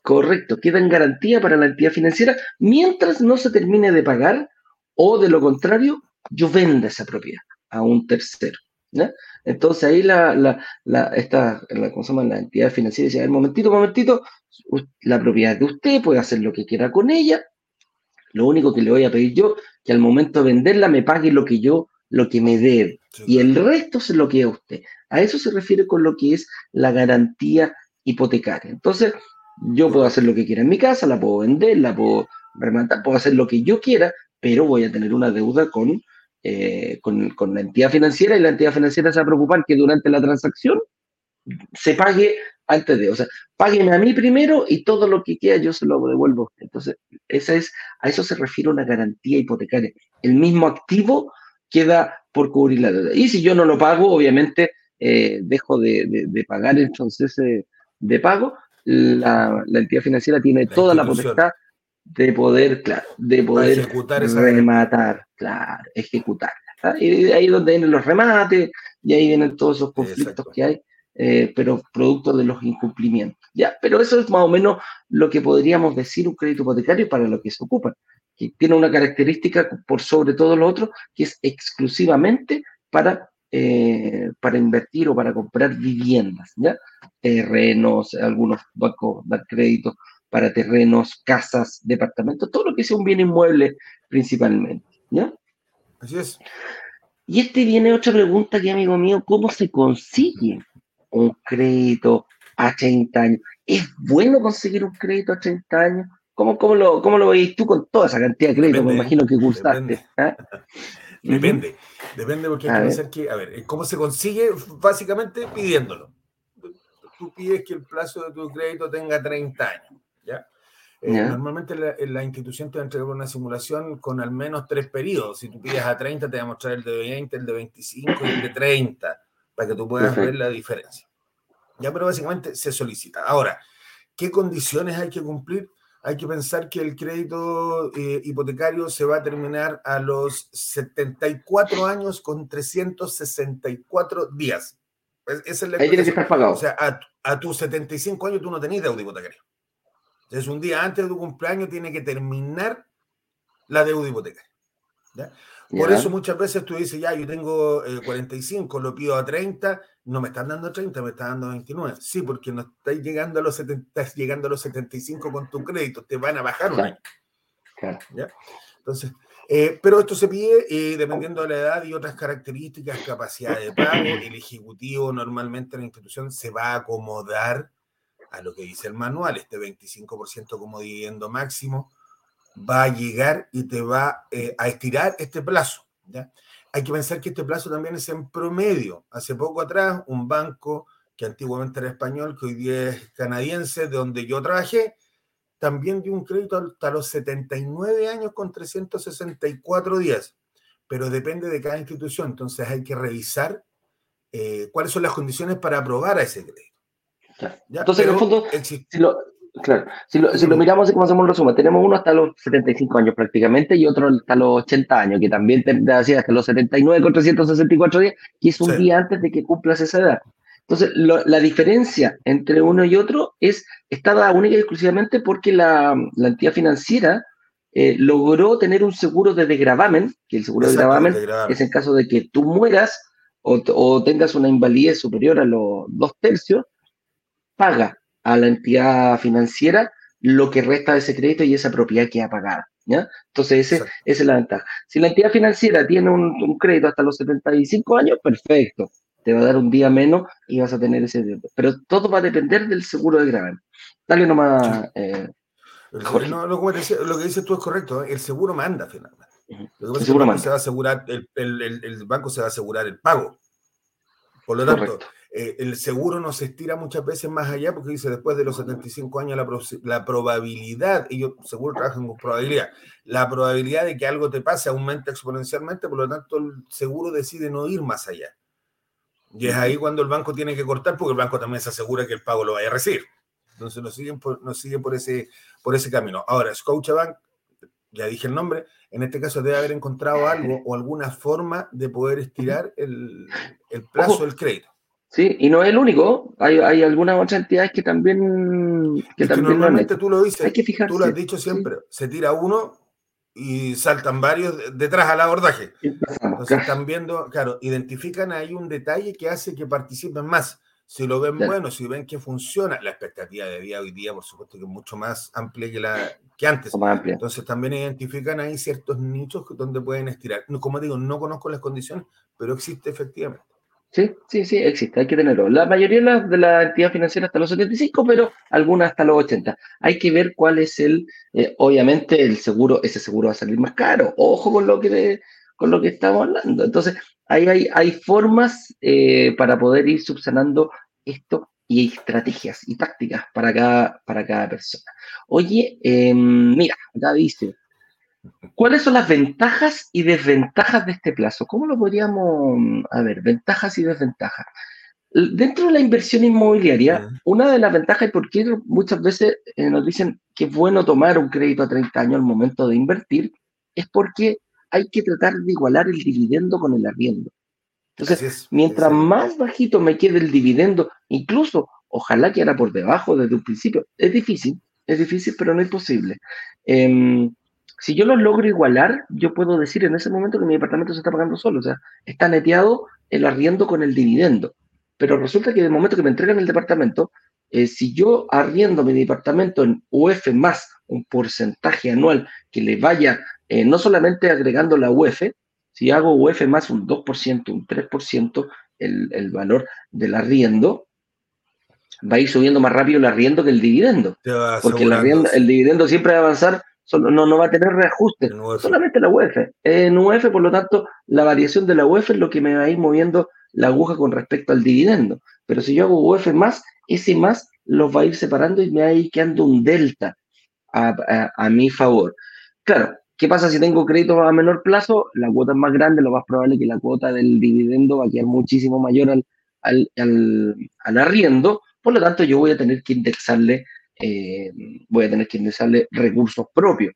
Correcto, queda en garantía para la entidad financiera mientras no se termine de pagar o de lo contrario, yo venda esa propiedad a un tercero. Entonces ahí la, la, la, esta, la, ¿cómo se llama? la entidad financiera dice, un momentito, un momentito, la propiedad de usted, puede hacer lo que quiera con ella. Lo único que le voy a pedir yo, que al momento de venderla me pague lo que yo, lo que me debe. y el resto se lo queda usted. A eso se refiere con lo que es la garantía hipotecaria. Entonces, yo puedo hacer lo que quiera en mi casa, la puedo vender, la puedo rematar, puedo hacer lo que yo quiera, pero voy a tener una deuda con eh, con, con, la entidad financiera y la entidad financiera se va a preocupar que durante la transacción se pague antes de, o sea, págueme a mí primero y todo lo que queda yo se lo devuelvo. Entonces, esa es, a eso se refiere una garantía hipotecaria. El mismo activo queda por cubrir la deuda. Y si yo no lo pago, obviamente eh, dejo de, de, pagar entonces de pago. La, la, entidad financiera tiene toda la potestad de poder, claro, de poder ejecutar rematar, claro, ejecutar. Y ahí es donde vienen los remates, y ahí vienen todos esos conflictos que hay eh, pero producto de los incumplimientos. ¿ya? Pero eso es más o menos lo que podríamos decir un crédito hipotecario para lo que se ocupa, que tiene una característica por sobre todo lo otro, que es exclusivamente para, eh, para invertir o para comprar viviendas, ¿ya? terrenos, algunos bancos dan créditos para terrenos, casas, departamentos, todo lo que sea un bien inmueble principalmente. ¿ya? Así es. Y este viene otra pregunta que, amigo mío, ¿cómo se consigue un crédito a 30 años? ¿Es bueno conseguir un crédito a 30 años? ¿Cómo, cómo, lo, cómo lo veis tú con toda esa cantidad de crédito? Me imagino que cursaste. Depende. ¿ah? Depende, depende porque hay que pensar que, a ver, ¿cómo se consigue? Básicamente pidiéndolo. Tú pides que el plazo de tu crédito tenga 30 años, ¿ya? Eh, normalmente la, la, institución te va a entregar una simulación con al menos tres periodos. Si tú pides a 30, te va a mostrar el de 20, el de 25 y el de 30, para que tú puedas ver la diferencia. Ya, pero básicamente se solicita. Ahora, ¿qué condiciones hay que cumplir? Hay que pensar que el crédito eh, hipotecario se va a terminar a los 74 años con 364 días. Esa es la Ahí tiene que estar pagado. O sea, a, a tus 75 años tú no tenés deuda hipotecaria. Entonces, un día antes de tu cumpleaños tiene que terminar la deuda hipotecaria. ¿ya? Por eso muchas veces tú dices, ya, yo tengo eh, 45, lo pido a 30, no me están dando 30, me están dando 29. Sí, porque no estás llegando a los 70, estás llegando a los 75 con tu crédito, te van a bajar un año. Claro. ¿ya? Entonces, eh, pero esto se pide eh, dependiendo de la edad y otras características, capacidad de pago. El ejecutivo normalmente en la institución se va a acomodar a lo que dice el manual, este 25% como dividendo máximo, va a llegar y te va eh, a estirar este plazo. ¿ya? Hay que pensar que este plazo también es en promedio. Hace poco atrás, un banco que antiguamente era español, que hoy día es canadiense, de donde yo trabajé, también dio un crédito hasta los 79 años con 364 días, pero depende de cada institución, entonces hay que revisar eh, cuáles son las condiciones para aprobar a ese crédito. ¿Ya? Entonces, en el fondo, si lo, claro, si lo, si lo miramos y como hacemos el resumen, tenemos uno hasta los 75 años prácticamente y otro hasta los 80 años, que también te decía hasta los 79 con 364 días, que es un sí. día antes de que cumplas esa edad. Entonces, lo, la diferencia entre uno y otro es, está dada única y exclusivamente porque la, la entidad financiera eh, logró tener un seguro de degravamen, que el seguro de degravamen de gravamen. es en caso de que tú mueras o, o tengas una invalidez superior a los dos tercios, paga a la entidad financiera lo que resta de ese crédito y esa propiedad que ha pagado. ¿ya? Entonces, ese, esa es la ventaja. Si la entidad financiera tiene un, un, crédito hasta los 75 años, perfecto. Te va a dar un día menos y vas a tener ese deuda. Pero todo va a depender del seguro de gravamen. Dale nomás. Eh, no, lo, que lo, que dices tú es correcto. ¿eh? El seguro manda finalmente. Lo que pasa es que el banco, se va a asegurar, el, el, el, banco se va a asegurar el pago. Por lo tanto, correcto eh, el seguro no se estira muchas veces más allá porque dice después de los 75 años la, pro, la probabilidad, y yo seguro trabajan con probabilidad, la probabilidad de que algo te pase aumenta exponencialmente, por lo tanto el seguro decide no ir más allá. Y es ahí cuando el banco tiene que cortar porque el banco también se asegura que el pago lo vaya a recibir. Entonces nos siguen por, nos siguen por, ese, por ese camino. Ahora, Scotiabank, ya dije el nombre, en este caso debe haber encontrado algo o alguna forma de poder estirar el, el plazo del crédito. Sí, y no es el único. Hay, hay algunas otras entidades que también. Que es también que normalmente tú lo dices, hay que fijarse. tú lo has dicho siempre. Sí. Se tira uno y saltan varios detrás al abordaje. Entonces están viendo, claro, identifican ahí un detalle que hace que participen más. Si lo ven claro. bueno, si ven que funciona, la expectativa de vida hoy día, por supuesto, que es mucho más amplia que, la, que antes. Entonces también identifican ahí ciertos nichos donde pueden estirar. Como digo, no conozco las condiciones, pero existe efectivamente. Sí, sí, sí, existe, hay que tenerlo. La mayoría de las de la entidades financieras hasta los 75, pero algunas hasta los 80. Hay que ver cuál es el, eh, obviamente el seguro, ese seguro va a salir más caro. Ojo con lo que, con lo que estamos hablando. Entonces, ahí hay, hay formas eh, para poder ir subsanando esto y estrategias y tácticas para cada, para cada persona. Oye, eh, mira, acá dice, ¿Cuáles son las ventajas y desventajas de este plazo? ¿Cómo lo podríamos, a ver, ventajas y desventajas? Dentro de la inversión inmobiliaria, una de las ventajas y por qué muchas veces eh, nos dicen que es bueno tomar un crédito a 30 años al momento de invertir, es porque hay que tratar de igualar el dividendo con el arriendo. Entonces, mientras más bajito me quede el dividendo, incluso ojalá que era por debajo desde un principio, es difícil, es difícil, pero no es posible. Em, si yo lo logro igualar, yo puedo decir en ese momento que mi departamento se está pagando solo, o sea, está neteado el arriendo con el dividendo. Pero resulta que en el momento que me entregan el departamento, eh, si yo arriendo mi departamento en UF más un porcentaje anual que le vaya eh, no solamente agregando la UF, si hago UF más un 2%, un 3%, el, el valor del arriendo, va a ir subiendo más rápido el arriendo que el dividendo. Porque el, arriendo, el dividendo siempre va a avanzar, solo, no, no va a tener reajuste, solamente la UF. En UF, por lo tanto, la variación de la UF es lo que me va a ir moviendo la aguja con respecto al dividendo. Pero si yo hago UF más, ese más los va a ir separando y me va a ir quedando un delta a, mi favor. Claro, ¿qué pasa si tengo crédito a menor plazo? La cuota es más grande, lo más probable es que la cuota del dividendo va a quedar muchísimo mayor al, al, arriendo, por lo tanto yo voy a tener que indexarle, eh, voy a tener que indexarle recursos propios.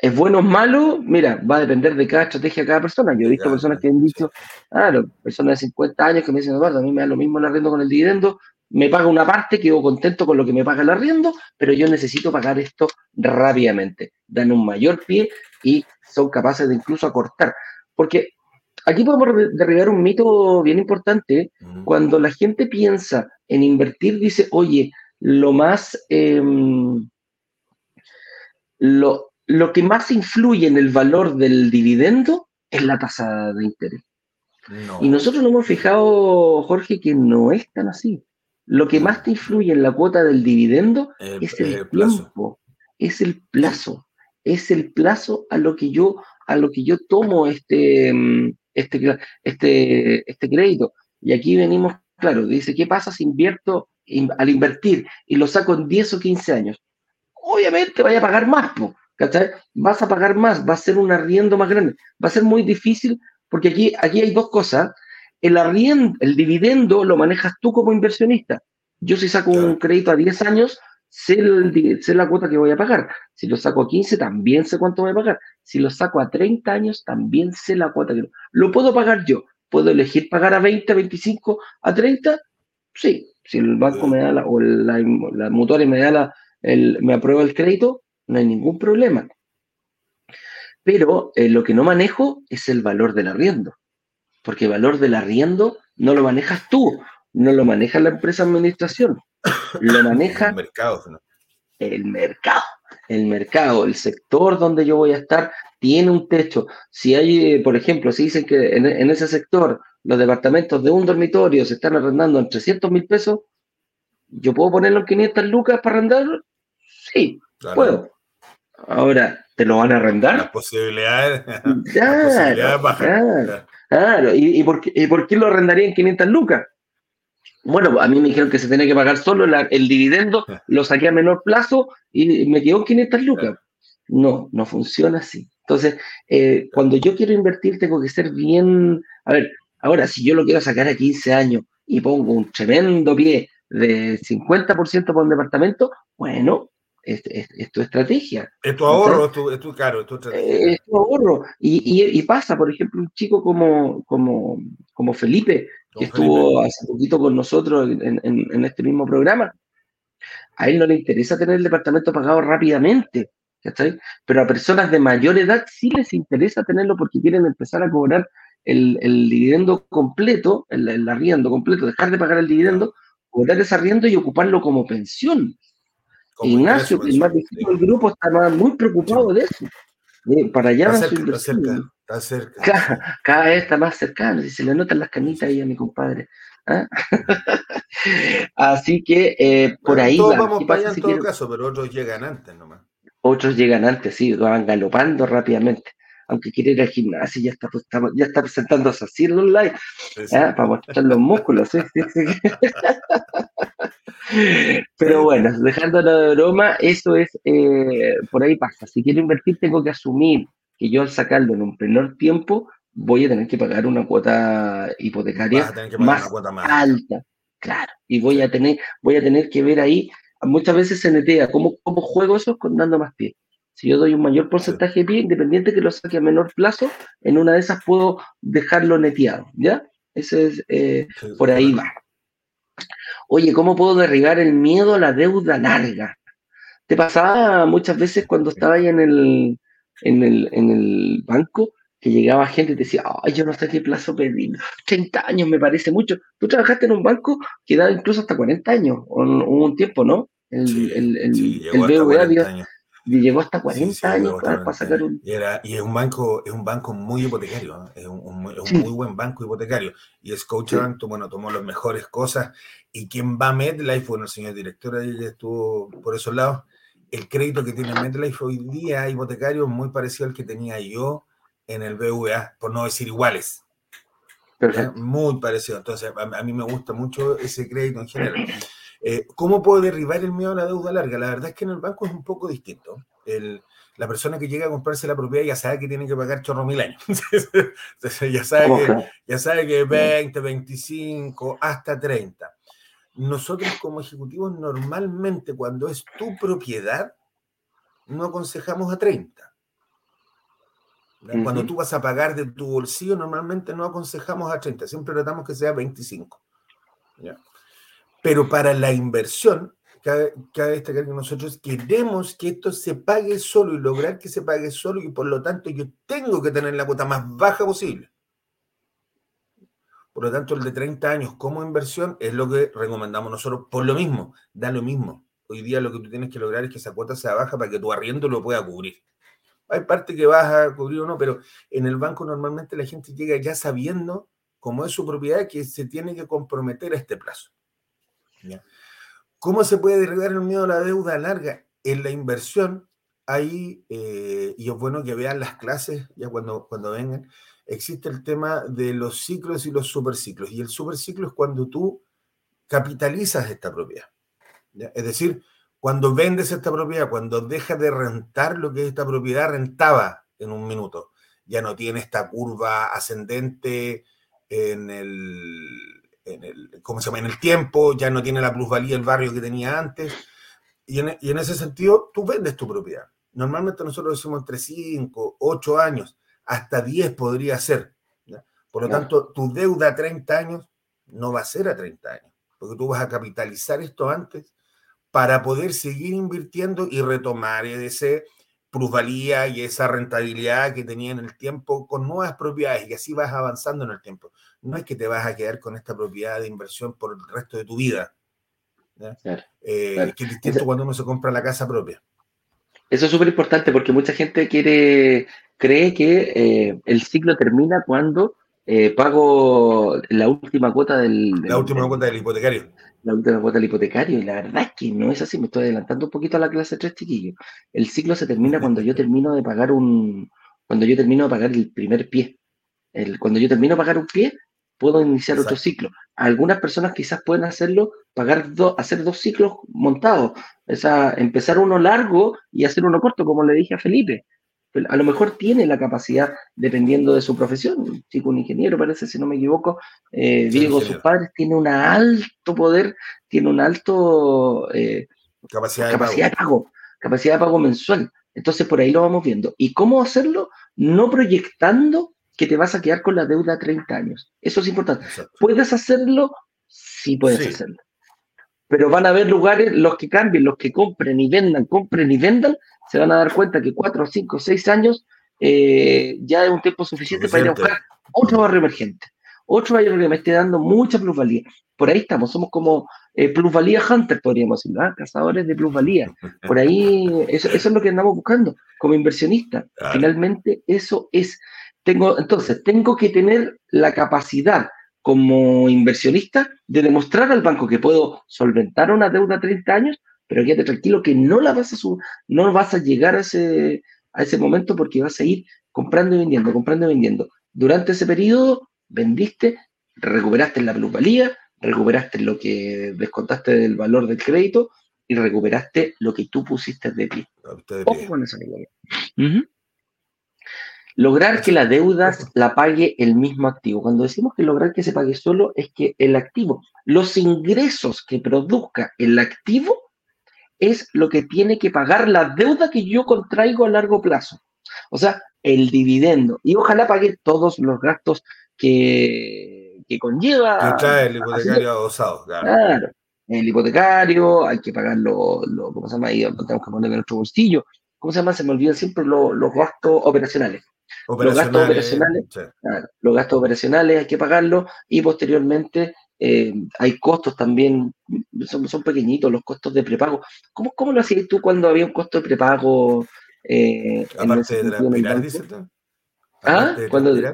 ¿Es bueno o malo? Mira, va a depender de cada estrategia de cada persona. Yo he visto personas que han dicho, claro, personas de 50 años que me dicen, Eduardo, a mí me da lo mismo el arriendo con el dividendo, me paga una parte, quedo contento con lo que me paga el arriendo, pero yo necesito pagar esto rápidamente. Dan un mayor pie y son capaces de incluso acortar. Porque aquí podemos derribar un mito bien importante. Cuando la gente piensa en invertir, dice, oye, lo más... Em, lo, lo que más influye en el valor del dividendo es la tasa de interés. Y nosotros nos hemos fijado, Jorge, que no es tan así. Lo que más te influye en la cuota del dividendo es el, tiempo, es el plazo, es el plazo a lo que yo, a lo que yo tomo este, mm, este, este, este crédito. Y aquí venimos, claro, dice, ¿qué pasa si invierto al invertir y lo saco en 10 o 15 años? Obviamente vaya a pagar más, ¿cachai? Vas a pagar más, va a ser un arriendo más grande. Va a ser muy difícil porque aquí, aquí hay dos cosas el arriendo, el dividendo lo manejas tú como inversionista. Yo si saco un crédito a 10 años, sé, la cuota que voy a pagar. Si lo saco a 15, también sé cuánto voy a pagar. Si lo saco a 30 años, también sé la cuota que... Lo puedo pagar yo. ¿Puedo elegir pagar a 20, a 25, a 30? Sí. Si el banco me da la, o la, la mutua me da la, el, me aprueba el crédito, no hay ningún problema. Pero eh, lo que no manejo es el valor del arriendo porque el valor del arriendo no lo manejas tú, no lo maneja la empresa administración, lo maneja el mercado. El mercado, el mercado, el sector donde yo voy a estar tiene un techo. Si hay, por ejemplo, si dicen que en, ese sector los departamentos de un dormitorio se están arrendando en 300 mil pesos, ¿yo puedo ponerlo en 500 lucas para arrendarlo? Sí, puedo. Ahora, ¿te lo van a arrendar? Las posibilidades, bajan. Claro, ¿y, por, qué, lo arrendaría en 500 lucas? Bueno, a mí me dijeron que se tenía que pagar solo el dividendo, lo saqué a menor plazo y me quedó 500 lucas. No, no funciona así. Entonces, eh, cuando yo quiero invertir, tengo que ser bien. A ver, ahora, si yo lo quiero sacar a 15 años y pongo un tremendo pie de 50% por un departamento, bueno, es, tu estrategia. Es tu ahorro, es tu, es tu caro, es tu estrategia. Es tu ahorro. Y, y, pasa, por ejemplo, un chico como, como, como Felipe, que estuvo hace poquito con nosotros en, en, este mismo programa. A él no le interesa tener el departamento pagado rápidamente, Pero a personas de mayor edad sí les interesa tenerlo porque quieren empezar a cobrar el, el dividendo completo, el, el, arriendo completo, dejar de pagar el dividendo, cobrar ese arriendo y ocuparlo como pensión. Ignacio, el más del grupo, está muy preocupado de eso. para allá está cerca, está cerca, está cerca. Cada, vez está más cercano, si se le notan las canitas ahí a mi compadre. ¿ah? Así que eh, por ahí. Todos vamos para allá en todo caso, pero otros llegan antes nomás. Otros llegan antes, sí, van galopando rápidamente aunque quiere ir al gimnasio, ya está, pues, ya está presentándose así en ¿ah? para mostrar los músculos. ¿sí? Pero bueno, dejando de broma, eso es, eh, por ahí pasa. Si quiero invertir, tengo que asumir que yo al sacarlo en un menor tiempo, voy a tener que pagar una cuota hipotecaria más, alta. Claro, y voy a tener, voy a tener que ver ahí, muchas veces se netea, ¿cómo, cómo juego eso? Con dando más pie. Si yo doy un mayor porcentaje de pie, independiente que lo saque a menor plazo, en una de esas puedo dejarlo neteado, ¿ya? Ese es, eh, por ahí va. Oye, ¿cómo puedo derribar el miedo a la deuda larga? ¿Te pasaba muchas veces cuando estaba ahí en el, en el, en el banco que llegaba gente y te decía, ay, yo no sé qué plazo pedir, 30 años me parece mucho. Tú trabajaste en un banco que da incluso hasta 40 años, o un tiempo, ¿no? El, sí, el, el, sí, el BVA llegó hasta 40 años para, sacar un... Y, era, y, es un banco, es un banco muy hipotecario, ¿no? es un, un, es un muy buen banco hipotecario. Y Scotiabank, bueno, tomó las mejores cosas. Y quien va a MedLife, bueno, el señor director ahí estuvo por esos lados, el crédito que tiene MedLife hoy día hipotecario es muy parecido al que tenía yo en el BVA, por no decir iguales. Muy parecido. Entonces, a, a, mí me gusta mucho ese crédito en general. Eh, ¿Cómo puedo derribar el miedo a la deuda larga? La verdad es que en el banco es un poco distinto. El, la persona que llega a comprarse la propiedad ya sabe que tiene que pagar chorro mil años. Entonces, ya sabe, que, ya sabe que 20, 25, hasta 30. Nosotros como ejecutivos normalmente cuando es tu propiedad, no aconsejamos a 30. Cuando tú vas a pagar de tu bolsillo, normalmente no aconsejamos a 30, siempre tratamos que sea 25. ¿ya? Pero para la inversión, cabe, destacar que nosotros queremos que esto se pague solo y lograr que se pague solo y por lo tanto yo tengo que tener la cuota más baja posible. Por lo tanto, el de 30 años como inversión es lo que recomendamos nosotros. Por lo mismo, da lo mismo. Hoy día lo que tú tienes que lograr es que esa cuota sea baja para que tu arriendo lo pueda cubrir. Hay parte que vas a cubrir o no, pero en el banco normalmente la gente llega ya sabiendo, como es su propiedad, que se tiene que comprometer a este plazo. ¿Cómo se puede derribar el miedo a la deuda larga? En la inversión, ahí, eh, y es bueno que vean las clases ya cuando, cuando vengan, existe el tema de los ciclos y los superciclos. Y el superciclo es cuando tú capitalizas esta propiedad. Es decir, cuando vendes esta propiedad, cuando dejas de rentar lo que esta propiedad rentaba en un minuto. Ya no tiene esta curva ascendente en el, en el, ¿cómo se llama? en el tiempo, ya no tiene la plusvalía el barrio que tenía antes. Y en, y en ese sentido, tú vendes tu propiedad. Normalmente nosotros decimos entre 5, 8 años, hasta 10 podría ser. Por lo tanto, tu deuda a 30 años no va a ser a 30 años, porque tú vas a capitalizar esto antes para poder seguir invirtiendo y retomar ese plusvalía y esa rentabilidad que tenía en el tiempo con nuevas propiedades y así vas avanzando en el tiempo. No es que te vas a quedar con esta propiedad de inversión por el resto de tu vida. Eh, que es distinto cuando uno se compra la casa propia. Eso es súper importante porque mucha gente quiere, cree que eh, el ciclo termina cuando eh, pago la última cuota del, del La última cuota del hipotecario la última cuota del hipotecario, y la verdad es que no es así, me estoy adelantando un poquito a la clase 3, chiquillos. El ciclo se termina cuando yo termino de pagar un, cuando yo termino de pagar el primer pie. El, cuando yo termino de pagar un pie, puedo iniciar otro ciclo. Algunas personas quizás pueden hacerlo, pagar dos, hacer dos ciclos montados, esa, empezar uno largo y hacer uno corto, como le dije a Felipe a lo mejor tiene la capacidad, dependiendo de su profesión, un chico, un ingeniero, parece, si no me equivoco, eh, Diego, sus padres, tiene un alto poder, tiene un alto eh, capacidad, de, pago. capacidad de pago mensual. Entonces, por ahí lo vamos viendo. ¿Y cómo hacerlo? No proyectando que te vas a quedar con la deuda a 30 años. Eso es importante. ¿Puedes hacerlo? Sí, puedes hacerlo. Pero van a haber lugares, los que cambien, los que compren y vendan, compren y vendan, se van a dar cuenta que cuatro, cinco, seis años eh, ya es un tiempo suficiente, para ir a buscar otro barrio emergente, otro barrio que me esté dando mucha plusvalía. Por ahí estamos, somos como eh, plusvalía hunter, podríamos decir, ¿ah? cazadores de plusvalía. Por ahí, eso, es lo que andamos buscando como inversionista. Finalmente, eso es. Tengo, entonces, tengo que tener la capacidad como inversionista de demostrar al banco que puedo solventar una deuda a 30 años pero quédate tranquilo que no la vas a no vas a llegar a ese, a ese momento porque vas a ir comprando y vendiendo, comprando y vendiendo. Durante ese periodo vendiste, recuperaste la plusvalía, recuperaste lo que descontaste del valor del crédito y recuperaste lo que tú pusiste de pie. Lograr que la deuda la pague el mismo activo. Cuando decimos que lograr que se pague solo es que el activo, los ingresos que produzca el activo es lo que tiene que pagar la deuda que yo contraigo a largo plazo. O sea, el dividendo. Y ojalá pague todos los gastos que, que conlleva. Que trae el hipotecario adosado, claro. Claro. El hipotecario, hay que pagar lo, ¿cómo se llama? Ahí tenemos que poner en nuestro bolsillo. ¿Cómo se llama? Se me olvidan siempre los gastos operacionales. Los gastos operacionales, sí. claro, los gastos operacionales hay que pagarlos y posteriormente eh, hay costos también, son, son pequeñitos los costos de prepago. ¿Cómo, cómo lo hacías tú cuando había un costo de prepago? Eh, en Aparte de transpirar, tú. ¿Ah? De Cuando-.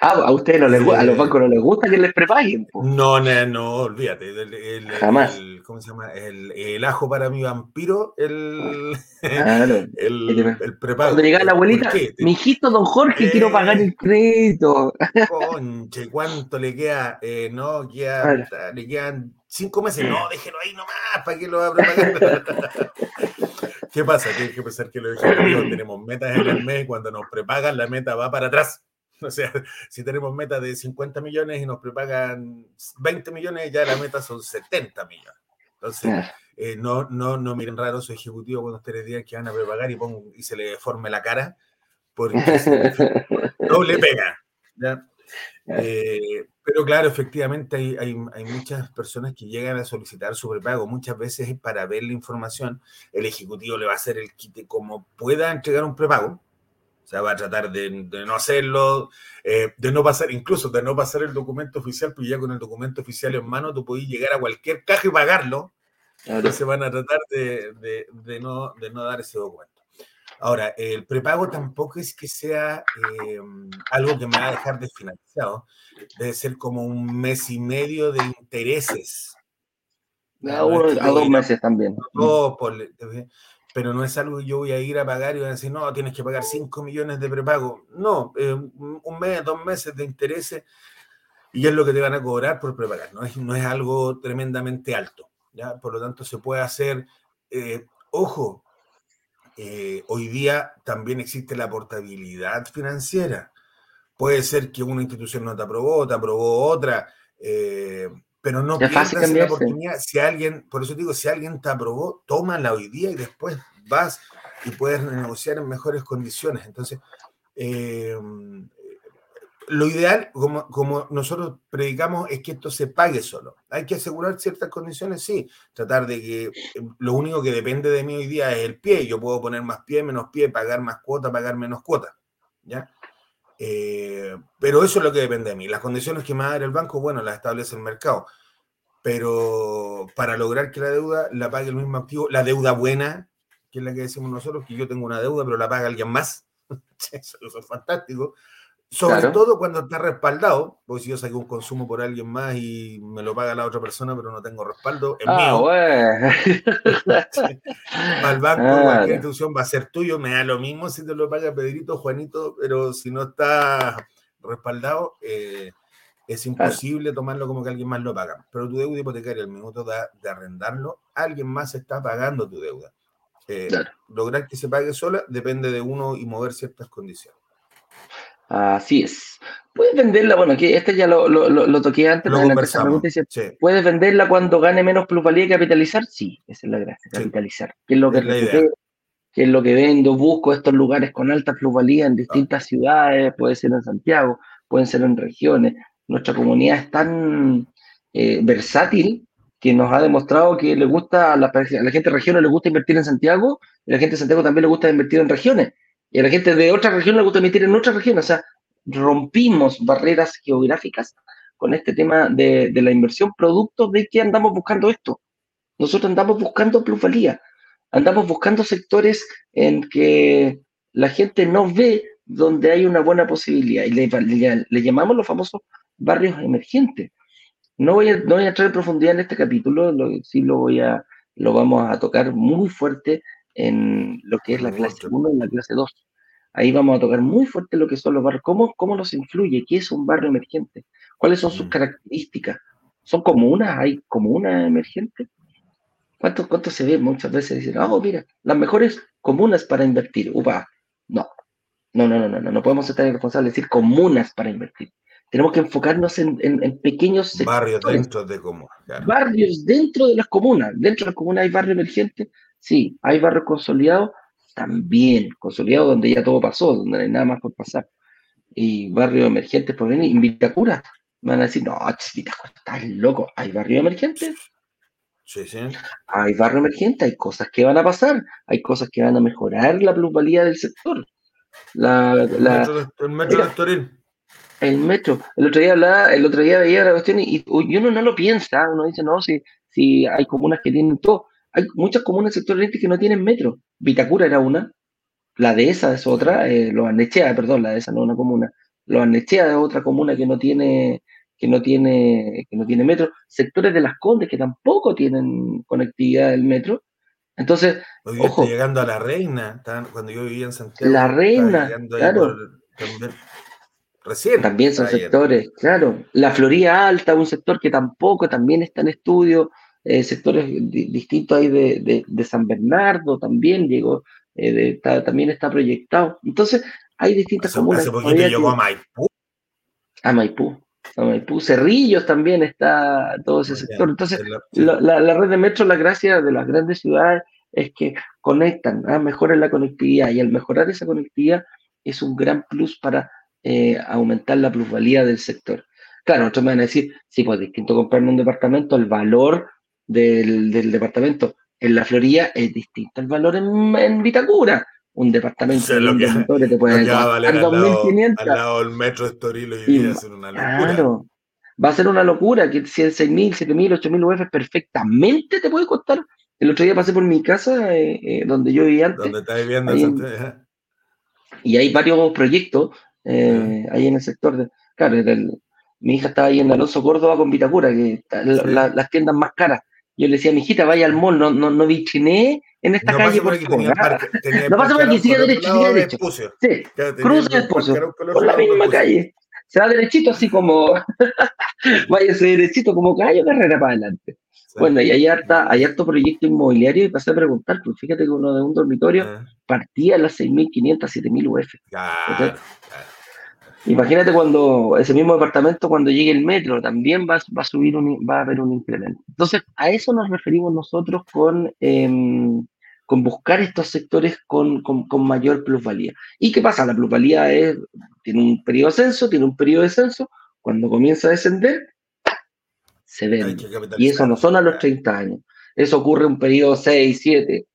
Ah, a ustedes no les gu- a los bancos no les gusta que les prepaguen. po. No, no, no, olvídate. El, el- Jamás. el- ¿Cómo se llama? El, el ajo para mi vampiro, el, Claro. el, prepago. Cuando llegaba la abuelita, mi hijito don Jorge, Eh. quiero pagar el crédito. Conche, ¿cuánto le queda? Eh, no, queda, Claro. le quedan cinco meses. No, déjelo ahí nomás, ¿para qué lo va a prepagar? ¿Qué pasa? Que hay que pensar que los ejecutivos tenemos metas en el mes y cuando nos prepagan la meta va para atrás. O sea, si tenemos metas de 50 millones y nos prepagan 20 millones, ya la meta son 70 millones. Entonces, eh, no, no, no miren raro su ejecutivo cuando ustedes digan que van a prepagar y, pongan- y se le deforme la cara, porque significa doble pega. ¿ya? Eh, pero claro, efectivamente hay, hay, hay muchas personas que llegan a solicitar su prepago. Muchas veces es para ver la información. El ejecutivo le va a hacer el quite como pueda entregar un prepago. O sea, va a tratar de, de no hacerlo, eh, de no pasar, incluso de no pasar el documento oficial, pues ya con el documento oficial en mano tú podés llegar a cualquier caja y pagarlo. Claro. Entonces van a tratar de, de- de no, de no dar ese documento. Ahora, el prepago tampoco es que sea eh, algo que me va a dejar desfinanciado. Debe ser como un mes y medio de intereses. A, uno- a dos meses también. No, por- pero no es algo que yo voy a ir a pagar y voy a decir, no, tienes que pagar 5 millones de prepago. No, eh, un mes, dos meses de intereses y es lo que te van a cobrar por prepagar. No es, no es algo tremendamente alto. ¿ya? Por lo tanto, se puede hacer. eh, ojo, eh, hoy día también existe la portabilidad financiera. Puede ser que una institución no te aprobó, te aprobó otra, pero no pierdas la oportunidad. Si alguien, por eso digo, si alguien te aprobó, tómala hoy día y después vas y puedes negociar en mejores condiciones. Entonces, eh, lo ideal, como, como nosotros predicamos, es que esto se pague solo. Hay que asegurar ciertas condiciones, sí. Tratar de que eh, lo único que depende de mí hoy día es el pie. Yo puedo poner más pie, menos pie, pagar más cuota, pagar menos cuota. ¿Ya? Eh, pero eso es lo que depende de mí. Las condiciones que me va a dar el banco, bueno, las establece el mercado. Pero para lograr que la deuda la pague el mismo activo, la deuda buena, que es la que decimos nosotros, que yo tengo una deuda, pero la paga alguien más. Eso, eso es fantástico. Sobre Claro. todo cuando está respaldado, porque si yo saqué un consumo por alguien más y me lo paga la otra persona, pero no tengo respaldo, es Ah, mío. Al banco, Ah, cualquier institución va a ser tuyo, me da lo mismo si te lo paga Pedrito, Juanito, pero si no está respaldado, eh, es imposible tomarlo como que alguien más lo paga. Pero tu deuda hipotecaria, al minuto de, de arrendarlo, alguien más está pagando tu deuda. Eh, Claro. Lograr que se pague sola depende de uno y mover ciertas condiciones. Así es. Puedes venderla, bueno, que este ya lo, lo, lo, toqué antes, Lo pregunta dice, Sí, ¿puedes venderla cuando gane menos plusvalía y capitalizar? Sí, esa es la gracia, Sí. capitalizar. ¿Qué es lo que Es recupero? ¿Qué es lo que vendo? Busco estos lugares con alta plusvalía en distintas ciudades, puede ser en Santiago, pueden ser en regiones. Nuestra comunidad es tan eh, versátil que nos ha demostrado que le gusta a la, a la gente de regiones le gusta invertir en Santiago, y a la gente de Santiago también le gusta invertir en regiones, y a la gente de otras regiones le gusta invertir en otras regiones. O sea, rompimos barreras geográficas con este tema de, de la inversión, producto de que andamos buscando esto. Nosotros andamos buscando plusvalía, andamos buscando sectores en que la gente no ve donde hay una buena posibilidad y le, llamamos los famosos barrios emergentes. No voy, a, no voy a entrar en profundidad en este capítulo, lo, sí lo voy a, lo vamos a tocar muy fuerte en lo que es la clase fuerte. 1 y la clase 2. Ahí vamos a tocar muy fuerte lo que son los barrios, cómo, cómo los influye, qué es un barrio emergente, cuáles son sus Mm. características. ¿Son comunas? ¿Hay comunas emergentes? ¿Cuánto, ¿Cuánto se ve muchas veces? Dicen, oh, mira, las mejores comunas para invertir. Upa, no. No, no, no, no, no, no podemos ser tan irresponsables decir comunas para invertir. Tenemos que enfocarnos en, en- en pequeños barrios sectores, dentro de común. claro. barrios dentro de las comunas. Dentro de las comunas hay barrios emergentes, sí. Hay barrios consolidados, también. Consolidados donde ya todo pasó, donde no hay nada más por pasar. Y barrios emergentes por venir. En Vitacura, van a decir, no, Vitacura, estás loco. ¿Hay barrio emergente? Sí, sí. Hay barrio emergente, hay cosas que van a pasar, hay cosas que van a mejorar la plusvalía del sector. La, la, el metro, el El metro. El otro día hablaba, el otro día veía la cuestión y, y uno no lo piensa, uno dice, no, si, si hay comunas que tienen todo. Hay muchas comunas del sector oriente que no tienen metro. Vitacura era una, la de esa es otra, eh, Los Arnechea, perdón, la de esa no es una comuna. Los Arnechea es otra comuna que no tiene que no tiene que no tiene metro, sectores de las Condes que tampoco tienen conectividad del metro. Entonces, Hoy ojo, llegando a la Reina, cuando yo vivía en Santiago. La Reina, claro. también, recién. También son sectores, claro. La Florida Alta, un sector que tampoco también está en estudio. Eh, sectores distintos ahí de, de, San Bernardo también llegó, eh, también está proyectado. Entonces, hay distintas comunas. Hace poquito llegó a Maipú. A Maipú. A Maipú, Cerrillos también está todo ese sector. Entonces, la, red de metro, la gracia de las grandes ciudades es que conectan, ¿ah? mejoran la conectividad y al mejorar esa conectividad es un gran plus para eh, aumentar la plusvalía del sector. Claro, otros me van a decir, sí, pues distinto comprarme un departamento, el valor del, departamento en la Florida es distinto al valor en, Vitacura. Un departamento de que, te puede costar 2.500. Al lado del metro Estoril y va a ser una locura. Claro, va a ser una locura que si en 6.000, 7.000, 8.000 UF perfectamente te puede costar. El otro día pasé por mi casa, eh, eh, donde yo vivía antes. Donde estás viviendo en, Y hay varios proyectos eh, ahí en el sector. De, claro, mi hija estaba ahí en Alonso Córdoba con Vitacura, que las tiendas más caras. Yo le decía, mi hijita, vaya al mall, no, no, no vichiné en esta calle, por favor. no pasa por aquí, sigue derecho, sigue derecho. Sí, cruza Espucio, por la misma calle. Se va derechito, así como. Váyase derechito, como caballo carrera para adelante. Bueno, y hay, harta, hay harto proyecto inmobiliario y pasé a preguntar, pues fíjate que uno de un dormitorio ah. partía a las 6.500, 7.000 UF. Claro, Imagínate cuando ese mismo departamento, cuando llegue el metro, también va, va a subir un, va a haber un incremento. Entonces, a eso nos referimos nosotros con, em, con buscar estos sectores con, con, con, mayor plusvalía. ¿Y qué pasa? La plusvalía es, tiene un periodo de ascenso, tiene un periodo de descenso. Cuando comienza a descender, se vende. Y eso no son a los 30 años. Eso ocurre un periodo 6, 7,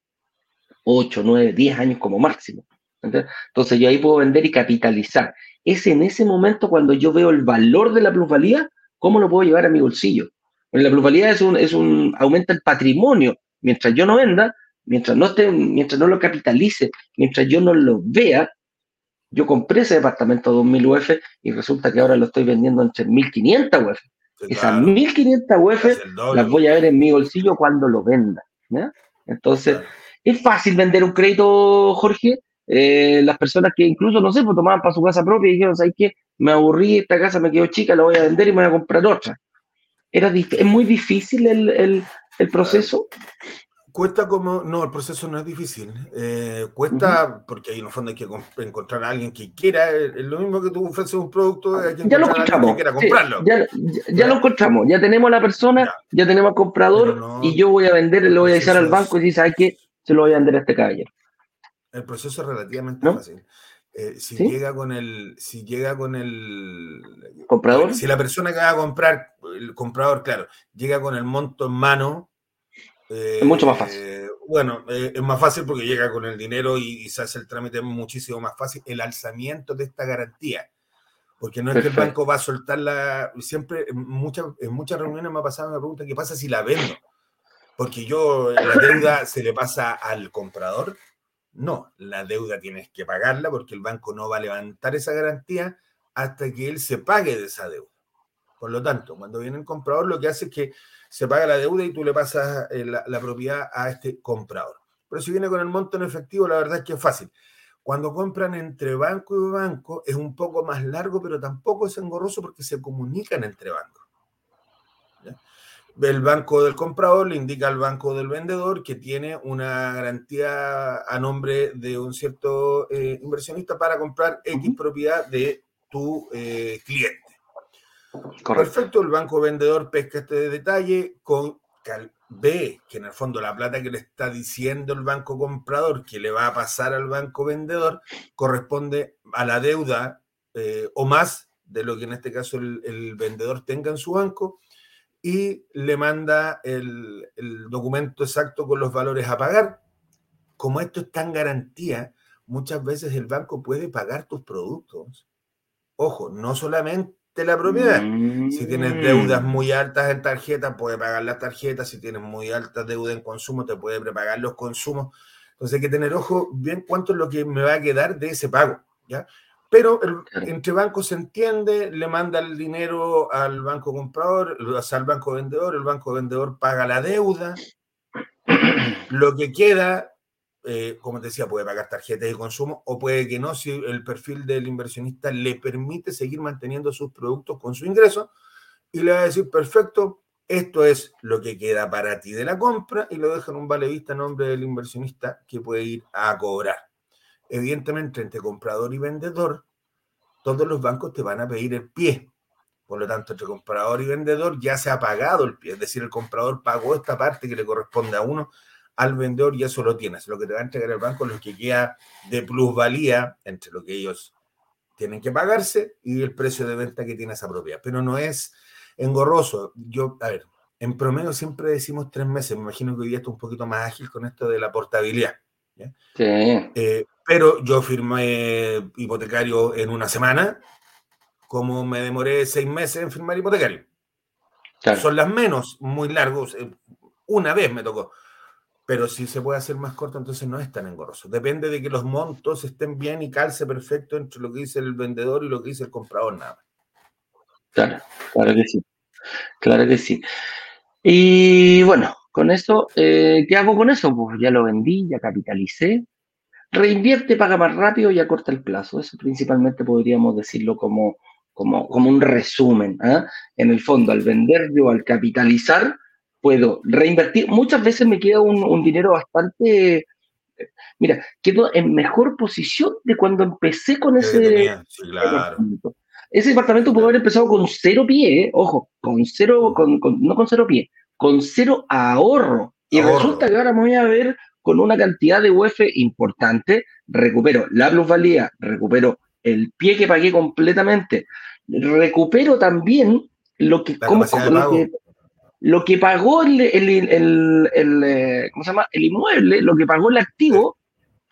8, 9, 10 años como máximo. Entonces yo ahí puedo vender y capitalizar es en ese momento cuando yo veo el valor de la plusvalía, cómo lo puedo llevar a mi bolsillo. La plusvalía es un, es un aumenta el patrimonio. Mientras yo no venda, mientras no, esté, mientras no lo capitalice, mientras yo no lo vea, yo compré ese departamento a 2.000 UF y resulta que ahora lo estoy vendiendo en 3.500 UF. Esas 1.500 UF las voy a ver en mi bolsillo cuando lo venda. Entonces, ¿es fácil vender un crédito, Jorge? Eh, las personas que incluso, no sé, pues tomaban para su casa propia y dijeron, ¿sabes qué? Me aburrí, esta casa me quedó chica, la voy a vender y me voy a comprar otra. Era es muy difícil el, proceso. Cuesta como, no, el proceso no es difícil. Eh, cuesta porque ahí en el fondo hay que encontrar a alguien que quiera, es lo mismo que tú ofreces un producto, ya lo encontramos. comprarlo. ya, lo encontramos, ya tenemos a la persona, ya, tenemos al comprador y yo voy a vender, le voy a decir al banco y dice, ¿sabes qué? Se lo voy a vender a este caballero. El proceso es relativamente fácil. Eh, si llega con el, si llega con el comprador, si la persona que va a comprar, el comprador, claro, llega con el monto en mano, es mucho más fácil. Eh, bueno, eh, es más fácil porque llega con el dinero y, se hace el trámite muchísimo más fácil. El alzamiento de esta garantía, porque no es que el banco va a soltar la. Siempre, en muchas, en muchas reuniones me ha pasado una pregunta: ¿qué pasa si la vendo? Porque yo, la deuda se le pasa al comprador no, la deuda tienes que pagarla porque el banco no va a levantar esa garantía hasta que él se pague de esa deuda. Por lo tanto, cuando viene el comprador, lo que hace es que se paga la deuda y tú le pasas eh, la, propiedad a este comprador. Pero si viene con el monto en efectivo, la verdad es que es fácil. Cuando compran entre banco y banco es un poco más largo, pero tampoco es engorroso porque se comunican entre bancos el banco del comprador le indica al banco del vendedor que tiene una garantía a nombre de un cierto eh, inversionista para comprar X propiedad de tu eh, cliente. Perfecto, el banco vendedor pesca este detalle, con, ve que en el fondo la plata que le está diciendo el banco comprador que le va a pasar al banco vendedor corresponde a la deuda eh, o más de lo que en este caso el, vendedor tenga en su banco y le manda el, el, documento exacto con los valores a pagar. Como esto está en garantía, muchas veces el banco puede pagar tus productos. Ojo, no solamente la propiedad. Si tienes deudas mm. muy altas en tarjeta, puede pagar las tarjetas. Si tienes muy alta deuda en consumo, te puede prepagar los consumos. Entonces hay que tener ojo bien cuánto es lo que me va a quedar de ese pago. ¿ya? Pero entre bancos se entiende, le manda el dinero al banco comprador, al banco vendedor, el banco vendedor paga la deuda. Lo que queda eh, como te decía, puede pagar tarjetas de consumo o puede que no, si el perfil del inversionista le permite seguir manteniendo sus productos con su ingreso y le va a decir, perfecto, esto es lo que queda para ti de la compra y lo deja en un vale vista a nombre del inversionista que puede ir a cobrar. Evidentemente, entre comprador y vendedor, todos los bancos te van a pedir el pie. Por lo tanto, entre comprador y vendedor ya se ha pagado el pie. Es decir, el comprador pagó esta parte que le corresponde a uno al vendedor y eso lo tienes. Lo que te va a entregar el banco es lo que queda de plusvalía entre lo que ellos tienen que pagarse y el precio de venta que tiene esa propiedad. Pero no es engorroso. Yo, a ver, en promedio siempre decimos tres meses. Me imagino que hoy día está un poquito más ágil con esto de la portabilidad. Sí. Eh, pero yo firmé hipotecario en una semana, como me demoré seis meses en firmar hipotecario. Son las menos, muy largos. Eh, una vez me tocó pero si se puede hacer más corto, entonces no es tan engorroso. Depende de que los montos estén bien y calce perfecto entre lo que dice el vendedor y lo que dice el comprador, nada Claro, claro que sí. Claro que sí. Y bueno, con eso, eh, ¿qué hago con eso? Pues ya lo vendí, ya capitalicé. Reinvierte, paga más rápido y acorta el plazo. Eso principalmente podríamos decirlo como, como, como un resumen. ¿ah? En el fondo, al vender yo, al capitalizar, puedo reinvertir. Muchas veces me queda un, dinero bastante, mira, quedo en mejor posición de cuando empecé con ese. Ese departamento pudo haber empezado con cero pie, ¿eh? ojo, con cero, con, no con cero pie, con cero ahorro. Y resulta que ahora me voy a ver con una cantidad de UF importante, recupero la plusvalía, recupero el pie que pagué completamente, recupero también lo que, como, lo que lo que pagó el, el, eh, ¿cómo se llama? el inmueble, lo que pagó el activo,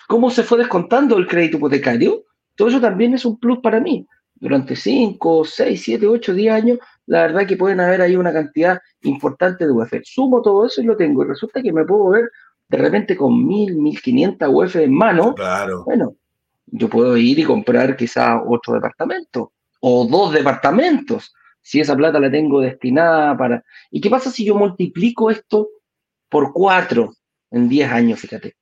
cómo se fue descontando el crédito hipotecario, todo eso también es un plus para mí. Durante 5, 6, 7, 8, 10 años, la verdad que pueden haber ahí una cantidad importante de UF. Sumo todo eso y lo tengo. Y resulta que me puedo ver de repente con 1000, 1500 UF en mano. Claro. Bueno, yo puedo ir y comprar quizá otro departamento o dos departamentos si esa plata la tengo destinada para... ¿Y qué pasa si yo multiplico esto por cuatro en 10 años, fíjate?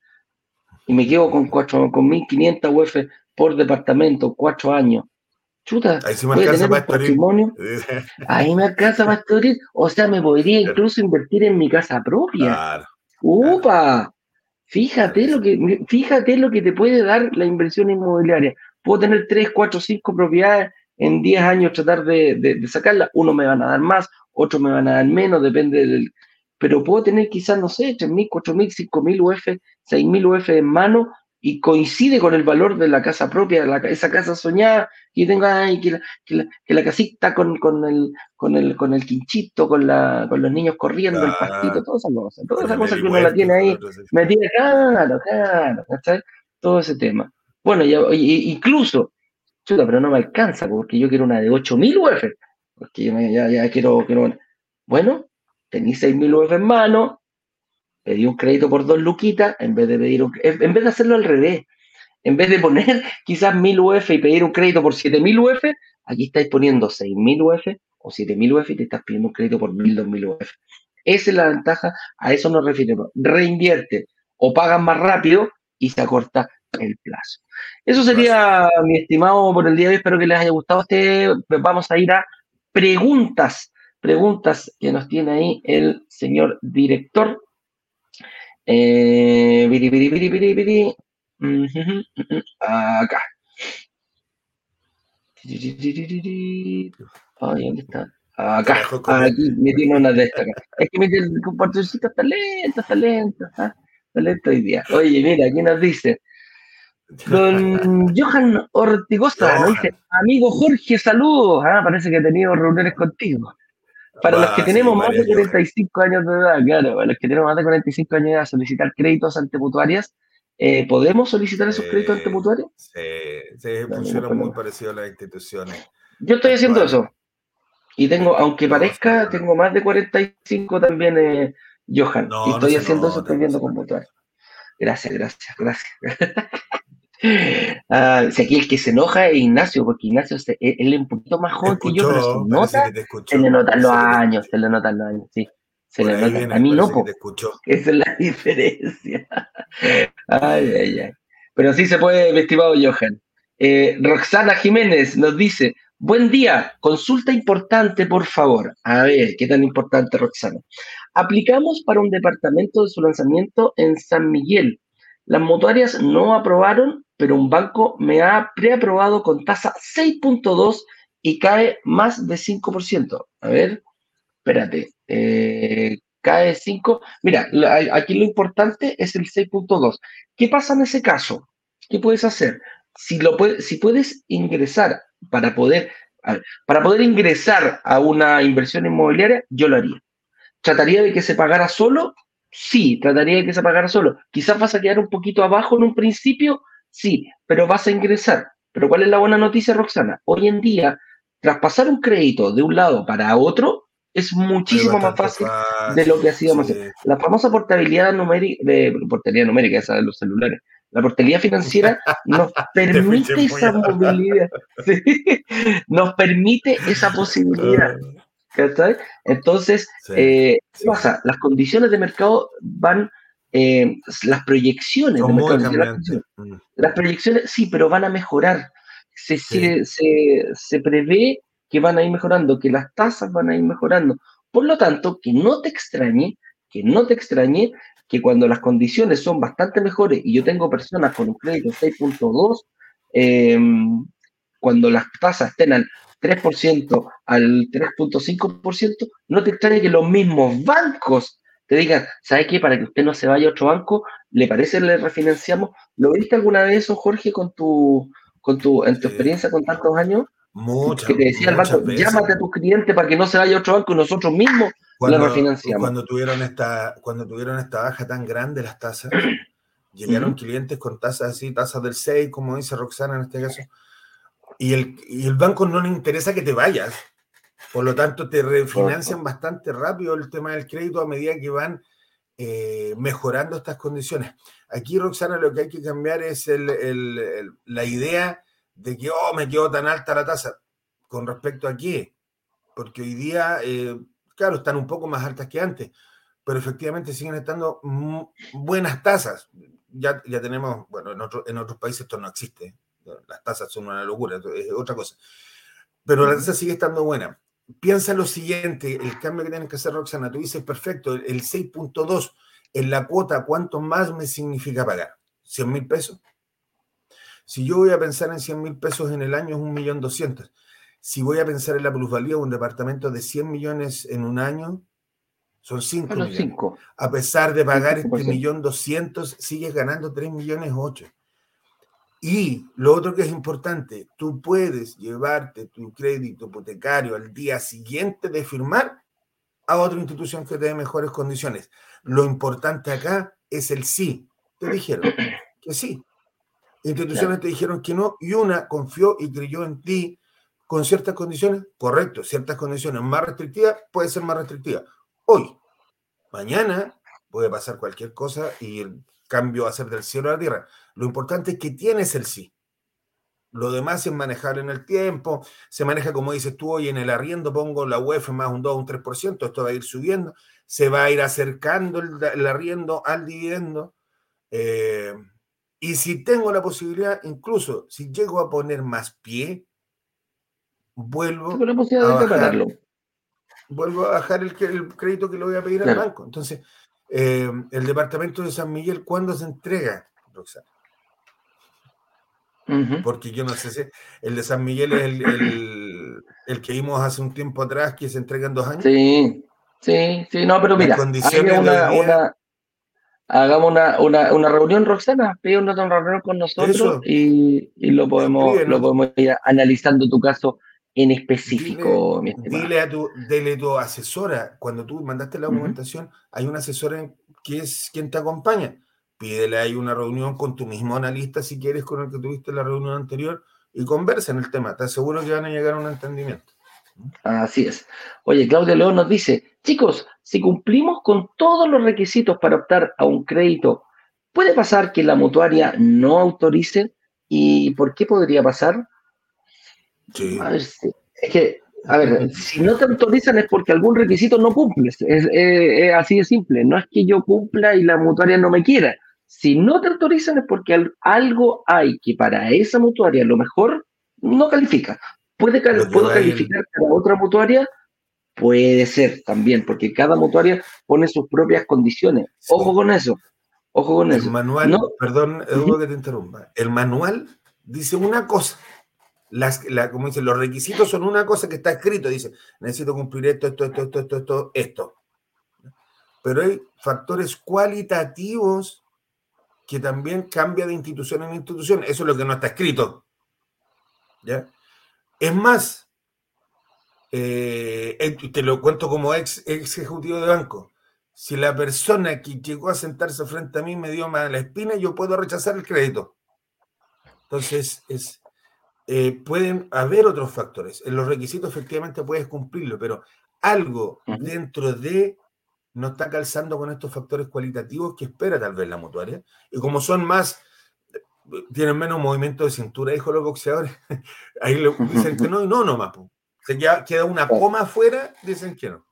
Y me quedo con, cuatro, con 1.500 UF por departamento, cuatro años. Chuta, ahí sí me alcanza para patrimonio. Ahí me alcanza para O sea, me podría incluso invertir en mi casa propia. Claro. ¡Upa! Fíjate lo, que, fíjate lo que te puede dar la inversión inmobiliaria. Puedo tener tres, cuatro, cinco propiedades en 10 años tratar de, sacarla, uno me van a dar más, otro me van a dar menos, depende del... Pero puedo tener quizás, no sé, 3.000, 4.000, 5.000 UF, 6.000 UF en mano y coincide con el valor de la casa propia, la, esa casa soñada, y tenga ay, que, la, que, la, casita con, con, el, con, el, con el quinchito, con, la, con los niños corriendo, el pastito, todas esas cosas, todas esas cosas que uno la tiene ahí metida, claro, claro, ¿cachai? Todo ese tema. Bueno, incluso chuta, pero no me alcanza, porque yo quiero una de 8000 UF, porque ya, ya quiero, quiero, bueno, tení 6000 UF en mano, pedí un crédito por dos luquitas, en vez de pedir en vez de hacerlo al revés, en vez de poner quizás 1000 UF y pedir un crédito por 7000 UF, aquí estáis poniendo 6000 UF o 7000 UF y te estás pidiendo un crédito por 1000, 2000 UF. Esa es la ventaja, a eso nos referimos. Reinvierte o pagan más rápido y se acorta el plazo. Eso sería, mi estimado, por el día de hoy. Espero que les haya gustado este. Vamos a ir a preguntas. Preguntas que nos tiene ahí el señor director. Eh, Acá. Ay, ¿dónde está? Acá. Aquí me tiene una de estas. Es que me tiene el compartircito está lento, está lento. Está lento hoy día. Oye, mira, aquí nos dice. Don Johan Ortigosa nos dice, amigo Jorge, saludos. Ah, parece que he tenido reuniones contigo. Para los que tenemos sí, más de varias, Johan. 45 años de edad, claro, para los que tenemos más de 45 años de edad, solicitar créditos antemutuarias, eh, ¿podemos solicitar esos créditos antemutuarios? Sí, sí, No, funciona muy parecido a las instituciones. Yo estoy haciendo eso. Y tengo, aunque parezca, tengo más de 45 también, eh, Johan. No, y estoy haciendo eso, estoy viendo con mutual. Gracias, gracias, gracias. Ah, si aquí el que se enoja es Ignacio, porque Ignacio se- él es un poquito más joven que yo, pero se nota, que te escuchó. se le notan los te años, se le notan los años, sí. Se le notan. viene, A mí no, te. Esa es la diferencia. Ay, ay, ay. Pero sí se puede, mi estimado Johan. Eh, Roxana Jiménez nos dice, buen día, consulta importante, por favor. A ver, ¿qué tan importante, Roxana? Aplicamos para un departamento de su lanzamiento en San Miguel. Las mutuarias no aprobaron, pero un banco me ha preaprobado con tasa 6.2 y cae más de 5%. A ver, espérate. eh, cae 5. Mira, aquí lo importante es el 6.2. ¿Qué pasa en ese caso? ¿Qué puedes hacer? Si, lo puedes, si puedes ingresar para poder, para poder ingresar a una inversión inmobiliaria, yo lo haría. ¿Trataría de que se pagara solo? Sí, trataría de que se pagara solo. Quizás vas a quedar un poquito abajo en un principio, sí, pero vas a ingresar. Pero ¿cuál es la buena noticia, Roxana? Hoy en día, traspasar un crédito de un lado para otro es muchísimo más fácil de lo que hacíamos sí. hacer. La famosa portabilidad numérica, de portabilidad numérica, esa de los celulares. La portabilidad financiera nos permite esa movilidad. Sí, Nos permite esa posibilidad. ¿Cachai? Entonces, Sí, eh, ¿qué pasa? Las condiciones de mercado van, eh, las proyecciones Son de mercado, las. Mm. las proyecciones sí, pero van a mejorar. Se, Sí. se, se, se prevé que van a ir mejorando, que las tasas van a ir mejorando. Por lo tanto, que no te extrañe, que no te extrañe que cuando las condiciones son bastante mejores y yo tengo personas con un crédito 6.2, eh, cuando las tasas estén al 3%, al 3.5%, no te extrañe que los mismos bancos te digan, ¿sabe qué? Para que usted no se vaya a otro banco, ¿le parece le refinanciamos? ¿Lo viste alguna vez eso, Jorge, con tu, con tu, en tu experiencia con tantos años? Muchas, que te decía el banco, veces. llámate a tu cliente para que no se vaya a otro banco y nosotros mismos cuando, la refinanciamos. Cuando tuvieron, esta, cuando tuvieron esta baja tan grande las tasas, llegaron clientes con tasas así, tasas del 6, como dice Roxana en este caso, y el, y el banco no le interesa que te vayas. Por lo tanto, te refinancian bastante rápido el tema del crédito a medida que van eh, mejorando estas condiciones. Aquí, Roxana, lo que hay que cambiar es el- el- el- la idea de que, oh, me quedó tan alta la tasa. ¿Con respecto a qué? Porque hoy día, eh, claro, están un poco más altas que antes, pero efectivamente siguen estando buenas tasas. Ya, ya tenemos, bueno, en, otro- en otros países esto no existe. Las tasas son una locura, es otra cosa. Pero la tasa sigue estando buena. Piensa lo siguiente, el cambio que tienes que hacer, Roxana, tú dices, perfecto, el- el 6.2 en la cuota, ¿cuánto más me significa pagar? ¿100 mil pesos? Si yo voy a pensar en 100 mil pesos en el año, es 1.200.000. Si voy a pensar en la plusvalía de un departamento de 100 millones en un año, son 5 A los millones. cinco. A pesar de pagar este 5%. millón doscientos, sigues ganando 3 millones 8. Y lo otro que es importante, tú puedes llevarte tu crédito hipotecario al día siguiente de firmar a otra institución que te dé mejores condiciones. Lo importante acá es el sí. Te dijeron que sí. Instituciones te dijeron que no y una confió y creyó en ti con ciertas condiciones. Correcto, ciertas condiciones más restrictivas puede ser más restrictiva. Hoy, mañana puede pasar cualquier cosa y el cambio va a ser del cielo a la tierra. Lo importante es que tienes el sí. Lo demás es manejar en el tiempo, se maneja como dices tú hoy en el arriendo, pongo la UEF más un 2 o un 3%, esto va a ir subiendo, se va a ir acercando el, el arriendo al dividendo. Eh, y si tengo la posibilidad, incluso si llego a poner más pie, vuelvo, la posibilidad a de bajar. vuelvo a bajar el, crédito que le voy a pedir Claro. al banco. Entonces, eh, el departamento de San Miguel, ¿cuándo se entrega, Roxana? Porque yo no sé si el de San Miguel es el, el- el que vimos hace un tiempo atrás, que se entrega en dos años. Sí, sí, sí, no, pero mira, condiciones una, día- una- hagamos una, una, una reunión, Roxana, pídanos una reunión con nosotros y, y, lo podemos, lo podemos ir analizando tu caso en específico, dile, mi Dile a tu, dile tu asesora, cuando tú mandaste la documentación, hay una asesora que es quien te acompaña. Pídele ahí una reunión con tu mismo analista, si quieres, con el que tuviste la reunión anterior, y conversen el tema. Te aseguro que van a llegar a un entendimiento. Así es. Oye, Claudia León nos dice, chicos, si cumplimos con todos los requisitos para optar a un crédito, ¿puede pasar que la mutuaria no autorice? ¿Y por qué podría pasar? Sí. A ver, es que, a ver, si no te autorizan es porque algún requisito no cumples. Es, es, así de simple. No es que yo cumpla y la mutuaria no me quiera. Si no te autorizan es porque algo hay que para esa mutuaria a lo mejor no califica. ¿Puede, ¿Puedo calificar para otra mutuaria? Puede ser también, porque cada mutuaria pone sus propias condiciones. Ojo con eso. Ojo con el eso. manual, ¿No? perdón, Eduardo, que te interrumpa. El manual dice una cosa. Las, la, como dice, los requisitos son una cosa que está escrito. Dice, necesito cumplir esto, esto, esto, esto, esto, esto, esto. Pero hay factores cualitativos que también cambia de institución en institución. Eso es lo que no está escrito. ¿Ya? Es más, eh, te lo cuento como ex, ex, ejecutivo de banco. Si la persona que llegó a sentarse frente a mí me dio mala espina, yo puedo rechazar el crédito. Entonces, es, eh, pueden haber otros factores. En los requisitos efectivamente puedes cumplirlo, pero algo dentro de no está calzando con estos factores cualitativos que espera tal vez la mutuaria. Y como son más, tienen menos movimiento de cintura, dijo los boxeadores, ahí le dicen que no y no nomás. Se queda, queda una coma afuera, dicen que no.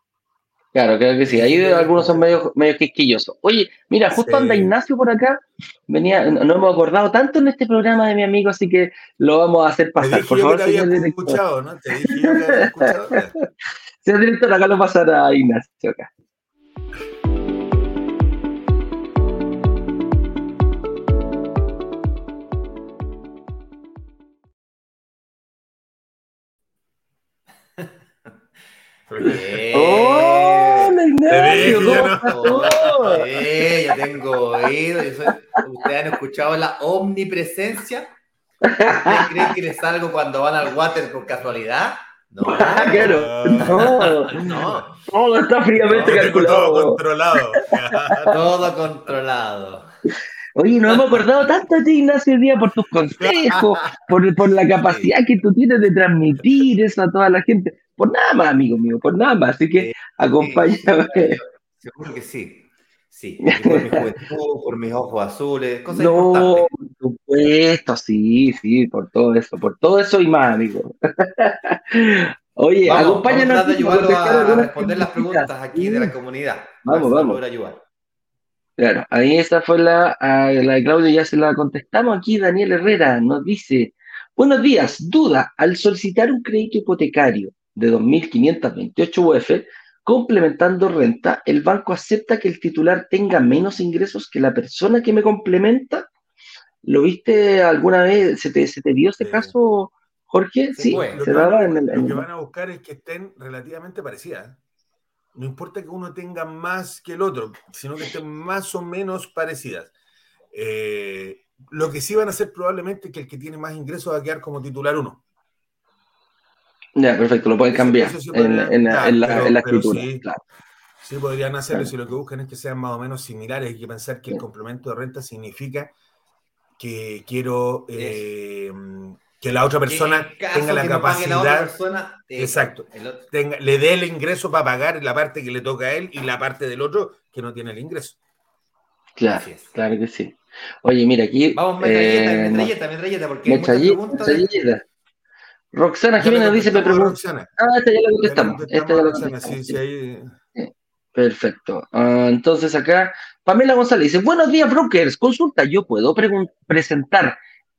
Claro, creo que sí. Ahí algunos son medio, medio quisquillosos. Oye, mira, justo anda Ignacio por acá. Venía, no hemos acordado tanto en este programa de mi amigo, así que lo vamos a hacer pasar. Por favor, señor director. Escuchado, ¿no? Te dije yo que había escuchado. señor director, acá lo pasará a Ignacio acá. ¡Hola, Ignacio! ¿Cómo Sí, yo tengo oído. ¿Ustedes han escuchado la omnipresencia? ¿Ustedes creen que les salgo cuando van al water por casualidad? No, claro. No, no. Todo está fríamente calculado. Todo controlado. todo controlado. Oye, no hemos acordado tanto de ti, Ignacio, hoy día por tus consejos, por, por la capacidad que tú tienes de transmitir eso a toda la gente. Por nada más, amigo mío, por nada más. Así que acompáñame. Seguro que sí. Sí, por mi juventud, por mis ojos azules, cosas no, importantes. por supuesto, sí, sí, por todo eso, por todo eso y más, amigo. Oye, vamos, acompáñanos. Vamos a ayudarlo a, a responder las preguntas aquí de la comunidad. Vamos, vamos. Poder ayudar. Claro, ahí esta fue la, la de Claudio, ya se la contestamos. Aquí Daniel Herrera nos dice, buenos días, duda, al solicitar un crédito hipotecario, de 2.528 UF, complementando renta, el banco acepta que el titular tenga menos ingresos que la persona que me complementa. ¿Lo viste alguna vez? ¿Se te, se te dio ese Sí. caso, Jorge? Sí, Lo, se que daba van, en el... lo en que van a buscar es que estén relativamente parecidas. ¿eh? No importa que uno tenga más que el otro, sino que estén más o menos parecidas. Eh, lo que sí van a hacer probablemente es que el que tiene más ingresos va a quedar como titular uno. Ya, perfecto, lo pueden cambiar eso en, podría- en la, claro, en la- pero- en la pero escritura. sí. claro. Sí, podrían hacerlo Claro. si lo que buscan es que sean más o menos similares. Hay que pensar que el complemento de renta significa que quiero eh, que la otra persona tenga la capacidad, persona, eh, Exacto. el otro- tenga, le dé el ingreso para pagar la parte que le toca a él y la parte del otro que no tiene el ingreso. Claro, claro que sí. Oye, mira, aquí. Vamos, metralleta, eh, metralleta, metralleta, porque hay muchas preguntas. de- metralleta. Roxana Jiménez dice, me pregunta. Roxana. Ah, esta ya la contestamos. Esta ya la contestamos. sí, sí, ahí- Perfecto. Ah, entonces acá, Pamela González dice, buenos días, brokers. Consulta, ¿yo puedo presentar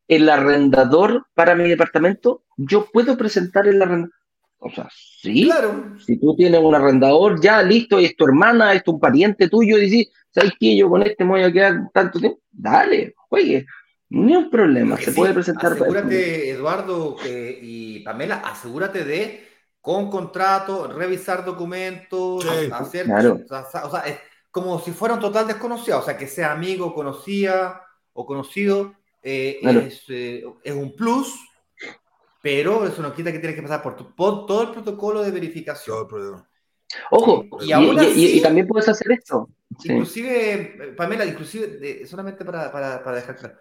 el arrendador para mi departamento? ¿Yo puedo presentar el arrendador? O sea, sí. Claro. Si tú tienes un arrendador, ya listo, es tu hermana, es tu pariente tuyo, y dices, ¿sabes qué? Yo con este me voy a quedar tanto tiempo. Dale, oye, ni un problema, que se sí, puede presentar. Asegúrate, Eduardo eh, y Pamela, asegúrate de, con contrato, revisar documentos, Sí, hacer. claro. O sea, es- como si fuera un total desconocido, o sea, que sea amigo, conocida o conocido, eh, es, eh, es, un plus, pero eso no quita que tienes que pasar por, todo el protocolo de verificación. Ojo, y, también puedes hacer esto. Inclusive, Pamela, inclusive, solamente para, para, para, dejar claro,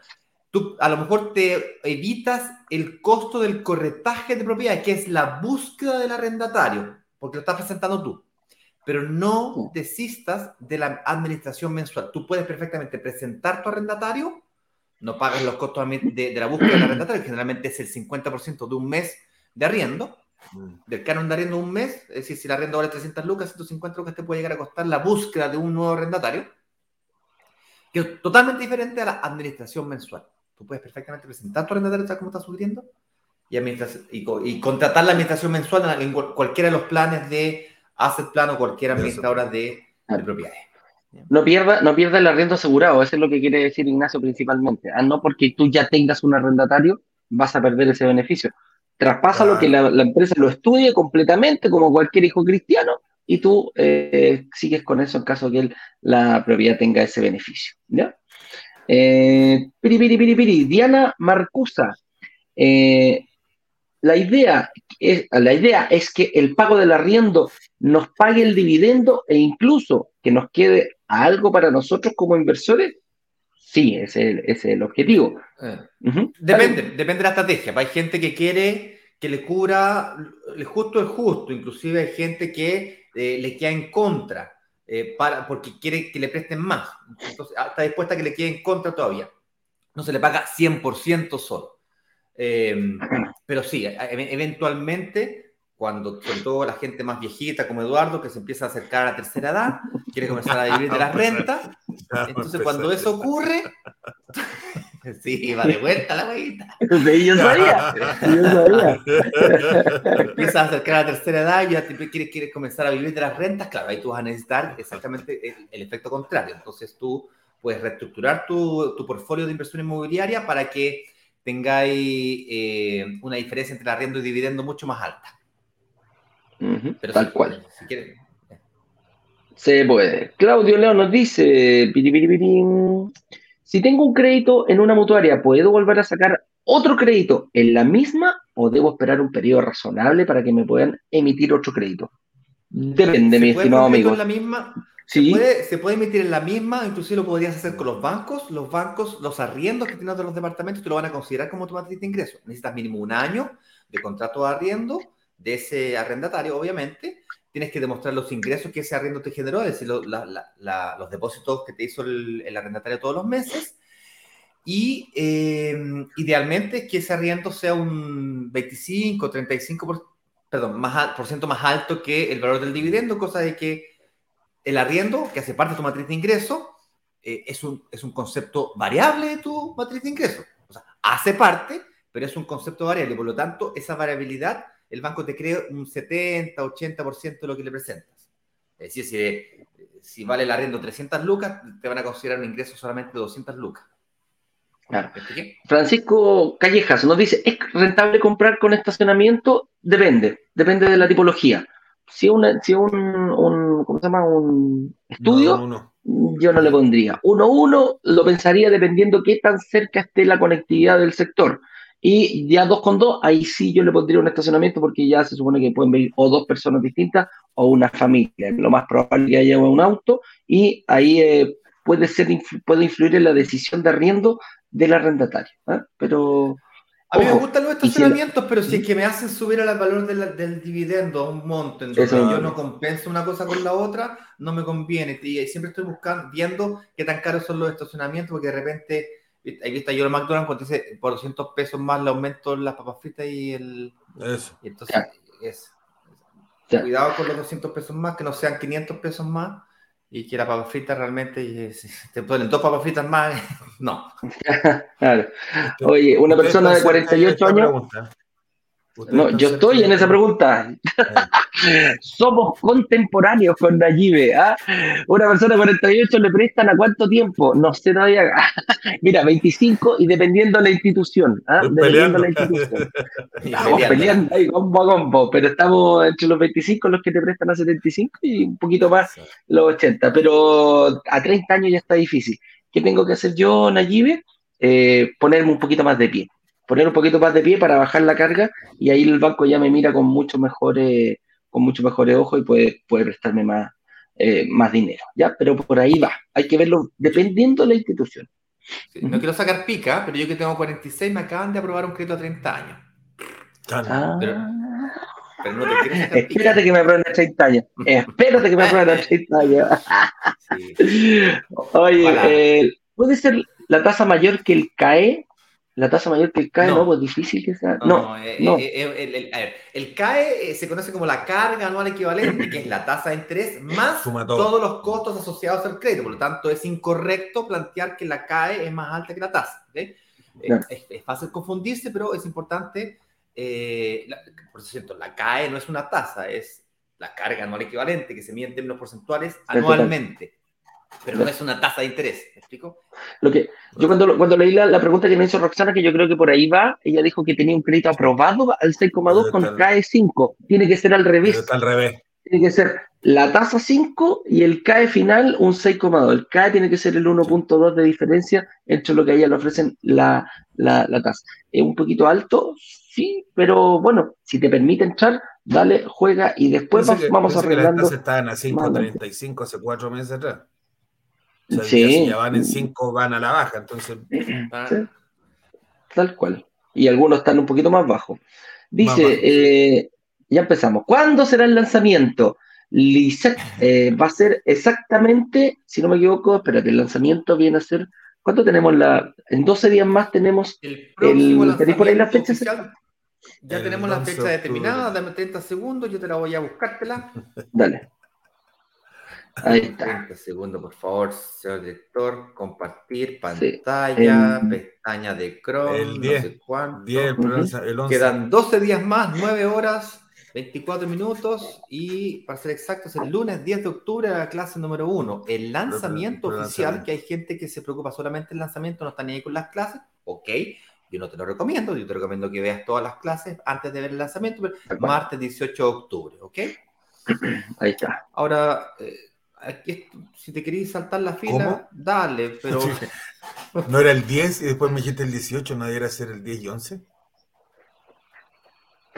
tú a lo mejor te evitas el costo del corretaje de propiedad, que es la búsqueda del arrendatario, porque lo estás presentando tú. Pero no desistas de la administración mensual. Tú puedes perfectamente presentar tu arrendatario, no pagas los costos de, de la búsqueda del arrendatario, que generalmente es el 50% de un mes de arriendo, Mm. del canon de arriendo un mes, es decir, si la arriendo vale 300 lucas, 150 lucas te puede llegar a costar la búsqueda de un nuevo arrendatario, que es totalmente diferente a la administración mensual. Tú puedes perfectamente presentar tu arrendatario tal como está subiendo y, y, contratar la administración mensual en cualquiera de los planes de asset plan o cualquier administradora de, de propiedades. No pierda, no pierda el arriendo asegurado, eso es lo que quiere decir Ignacio principalmente. Ah, no porque tú ya tengas un arrendatario, vas a perder ese beneficio. Traspasa lo que la, empresa lo estudie completamente, como cualquier hijo cristiano, y tú eh, sigues con eso en caso que la propiedad tenga ese beneficio. ¿ya? Eh, piri, piri, piri, piri. Diana Marcusa. Eh, la, idea es, la idea es que el pago del arriendo nos pague el dividendo e incluso que nos quede algo para nosotros como inversores. Sí, ese, es el objetivo. Depende, depende de la estrategia. Hay gente que quiere que le cubra el justo es justo, inclusive hay gente que eh, le queda en contra eh, para, porque quiere que le presten más. Entonces, ah, está dispuesta a que le quede en contra todavía. No se le paga 100% solo. Em, pero sí, eventualmente, cuando sobre todo la gente más viejita como Eduardo, que se empieza a acercar a la tercera edad, quiere comenzar a vivir de las rentas, entonces cuando eso ocurre, Sí, va de vuelta la huevita. Sí, yo sabía. Yo sabía. Empiezas a acercar a la tercera edad y ya te quieres, quieres comenzar a vivir de las rentas. Claro, ahí tú vas a necesitar exactamente el, efecto contrario. Entonces tú puedes reestructurar tu, tu portfolio de inversión inmobiliaria para que tengáis eh, una diferencia entre arriendo y dividendo mucho más alta. Pero tal cual. Si quieres, Se puede. Claudio León nos dice, si tengo un crédito en una mutuaria, ¿puedo volver a sacar otro crédito en la misma o debo esperar un periodo razonable para que me puedan emitir otro crédito? Depende, mi estimado amigo. la misma? ¿Sí? Se, puede, se puede emitir en la misma, inclusive lo podrías hacer con los bancos. Los bancos, los arriendos que tienes de los departamentos, te lo van a considerar como tu matriz de ingreso. Necesitas mínimo un año de contrato de arriendo de ese arrendatario, obviamente, tienes que demostrar los ingresos que ese arriendo te generó, es decir, los depósitos que te hizo el, arrendatario todos los meses. Y eh, idealmente que ese arriendo sea un 25, 35, por, perdón, más, por ciento más alto que el valor del dividendo, cosa de que el arriendo, que hace parte de tu matriz de ingreso, eh, es, un, es un concepto variable de tu matriz de ingreso. O sea, hace parte, pero es un concepto variable. Por lo tanto, esa variabilidad el banco te crea un 70, 80% de lo que le presentas. Es decir, si, vale el arriendo 300 lucas, te van a considerar un ingreso solamente de 200 lucas. Francisco Callejas nos dice, ¿es rentable comprar con estacionamiento? Depende, depende de la tipología. Si, una, si un, un, ¿cómo se llama? un estudio, yo no le pondría. Uno uno lo pensaría dependiendo qué tan cerca esté la conectividad del sector. Y ya dos con dos, ahí sí yo le pondría un estacionamiento porque ya se supone que pueden venir o dos personas distintas o una familia. Lo más probable que haya un auto y ahí eh, puede, ser, puede influir en la decisión de arriendo del arrendatario. ¿eh? Pero. A mí me gustan los estacionamientos, pero si es que me hacen subir al valor del dividendo a un monto, entonces yo no compenso una cosa con la otra, no me conviene. Y siempre estoy buscando, viendo qué tan caros son los estacionamientos, porque de repente Ahí está yo el McDonald's cuando dice por 200 pesos más le aumento las papas fritas y el. Eso. Y entonces, es. Cuidado con los 200 pesos más, que no sean 500 pesos más y que la papa frita realmente te ponen dos papas fritas más. no. claro. Oye, una persona de 48 años. No, yo estoy en esa pregunta. Somos contemporáneos con Nayibe. ¿ah? Una persona de 48 le prestan a cuánto tiempo? No sé todavía. Mira, 25 y dependiendo de la institución. ¿ah? Dependiendo de la institución. Estamos peleando ahí combo a combo, pero estamos entre los 25 los que te prestan a 75 y un poquito más los 80. Pero a 30 años ya está difícil. ¿Qué tengo que hacer yo, Nayibe? Eh, ponerme un poquito más de pie poner un poquito más de pie para bajar la carga y ahí el banco ya me mira con mucho mejores, con mucho mejores ojos y puede, puede prestarme más, eh, más dinero, ¿ya? Pero por ahí va, hay que verlo dependiendo de la institución. no quiero sacar pica, pero yo que tengo 46 me acaban de aprobar un crédito a 30 años. Ah. Pero, no te Espérate que me aprueben a 30 años. Espérate que me aprueben a 30 años. Oye, eh, ¿puede ser la tasa mayor que el CAE la tasa mayor que el CAE, no, pues difícil que sea. No, eh, eh, eh, el, CAE se conoce como la carga anual equivalente, que es la tasa de interés más todos los costos asociados al crédito. Por lo tanto, es incorrecto plantear que la CAE es más alta que la tasa. Es, fácil confundirse, pero es importante. por cierto, la CAE no es una tasa, es la carga anual equivalente que se mide en términos porcentuales anualmente pero no es una tasa de interés, ¿me explico? Lo que, yo cuando, cuando leí la, pregunta que me hizo Roxana, que yo creo que por ahí va, ella dijo que tenía un crédito aprobado al 6,2 con CAE 5. Tiene que ser al revés. está al revés. Tiene que ser la tasa 5 y el CAE final un 6,2. El CAE tiene que ser el 1.2 de diferencia entre lo que a ella le ofrecen la, la, la tasa. Es un poquito alto, sí, pero bueno, si te permite entrar, dale, juega y después vamos, a arreglando. Las estaban a 5.35 hace cuatro meses atrás si ya van en 5, van a la baja, entonces. Ah. Tal cual. Y algunos están un poquito más bajos. Dice, eh, ya empezamos. ¿Cuándo será el lanzamiento? Eh, va a ser exactamente, si no me equivoco, espérate, el lanzamiento viene a ser. ¿Cuánto tenemos la.? En 12 días más tenemos. El, el ¿Tenéis por ahí la fecha? Ya tenemos la fecha determinada, dame 30 segundos, yo te la voy a buscártela. Dale. Ahí está. 30 segundos, por favor, señor director. Compartir pantalla, pestaña de Chrome, el 10, no sé cuánto. 10, el 11. Quedan 12 días más, 9 horas, 24 minutos y, para ser exactos, el lunes 10 de octubre la clase número 1. El lanzamiento oficial, que hay gente que se preocupa solamente del lanzamiento, no está ni ahí con las clases. Ok, yo no te lo recomiendo, yo te recomiendo que veas todas las clases antes de ver el lanzamiento, pero martes 18 de octubre, ¿ok? Ahí está. Ahora, eh, aquí, si te querías saltar la fila, dale, pero. ¿No era el 10 y después me dijiste el 18? ¿No debería ser el 10 y 11?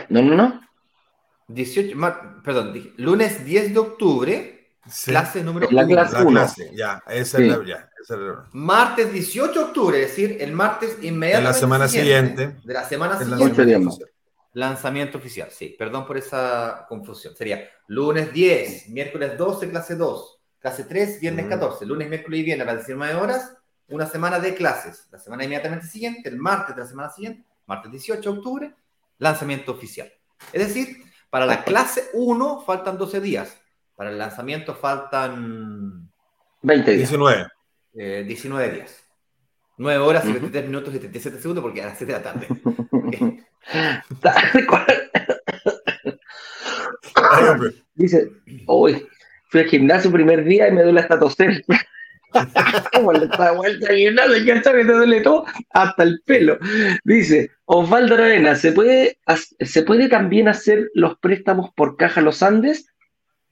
No, no, no. 18, perdón, lunes 10 de octubre, clase número 1. La clase 1. Ya, esa es la, ya, esa la... Martes 18 de octubre, es decir, el martes inmediatamente. De la semana siguiente. De la semana siguiente. Lanzamiento oficial, sí, perdón por esa confusión. Sería lunes 10, miércoles 12, clase 2, clase 3, viernes 14, lunes, miércoles y viernes a las 19 horas, una semana de clases. La semana inmediatamente siguiente, el martes de la semana siguiente, martes 18 de octubre, lanzamiento oficial. Es decir, para la clase 1 faltan 12 días, para el lanzamiento faltan 20 días. 19. 19 eh, días. 9 horas, 73 minutos y 77 segundos porque a las 7 de la tarde. Dice, uy, fui al gimnasio primer día y me duele hasta toser. vuelta, vuelta al gimnasio, que me duele todo, hasta el pelo. Dice, Osvaldo Arena, ¿se puede, ¿se puede también hacer los préstamos por caja Los Andes?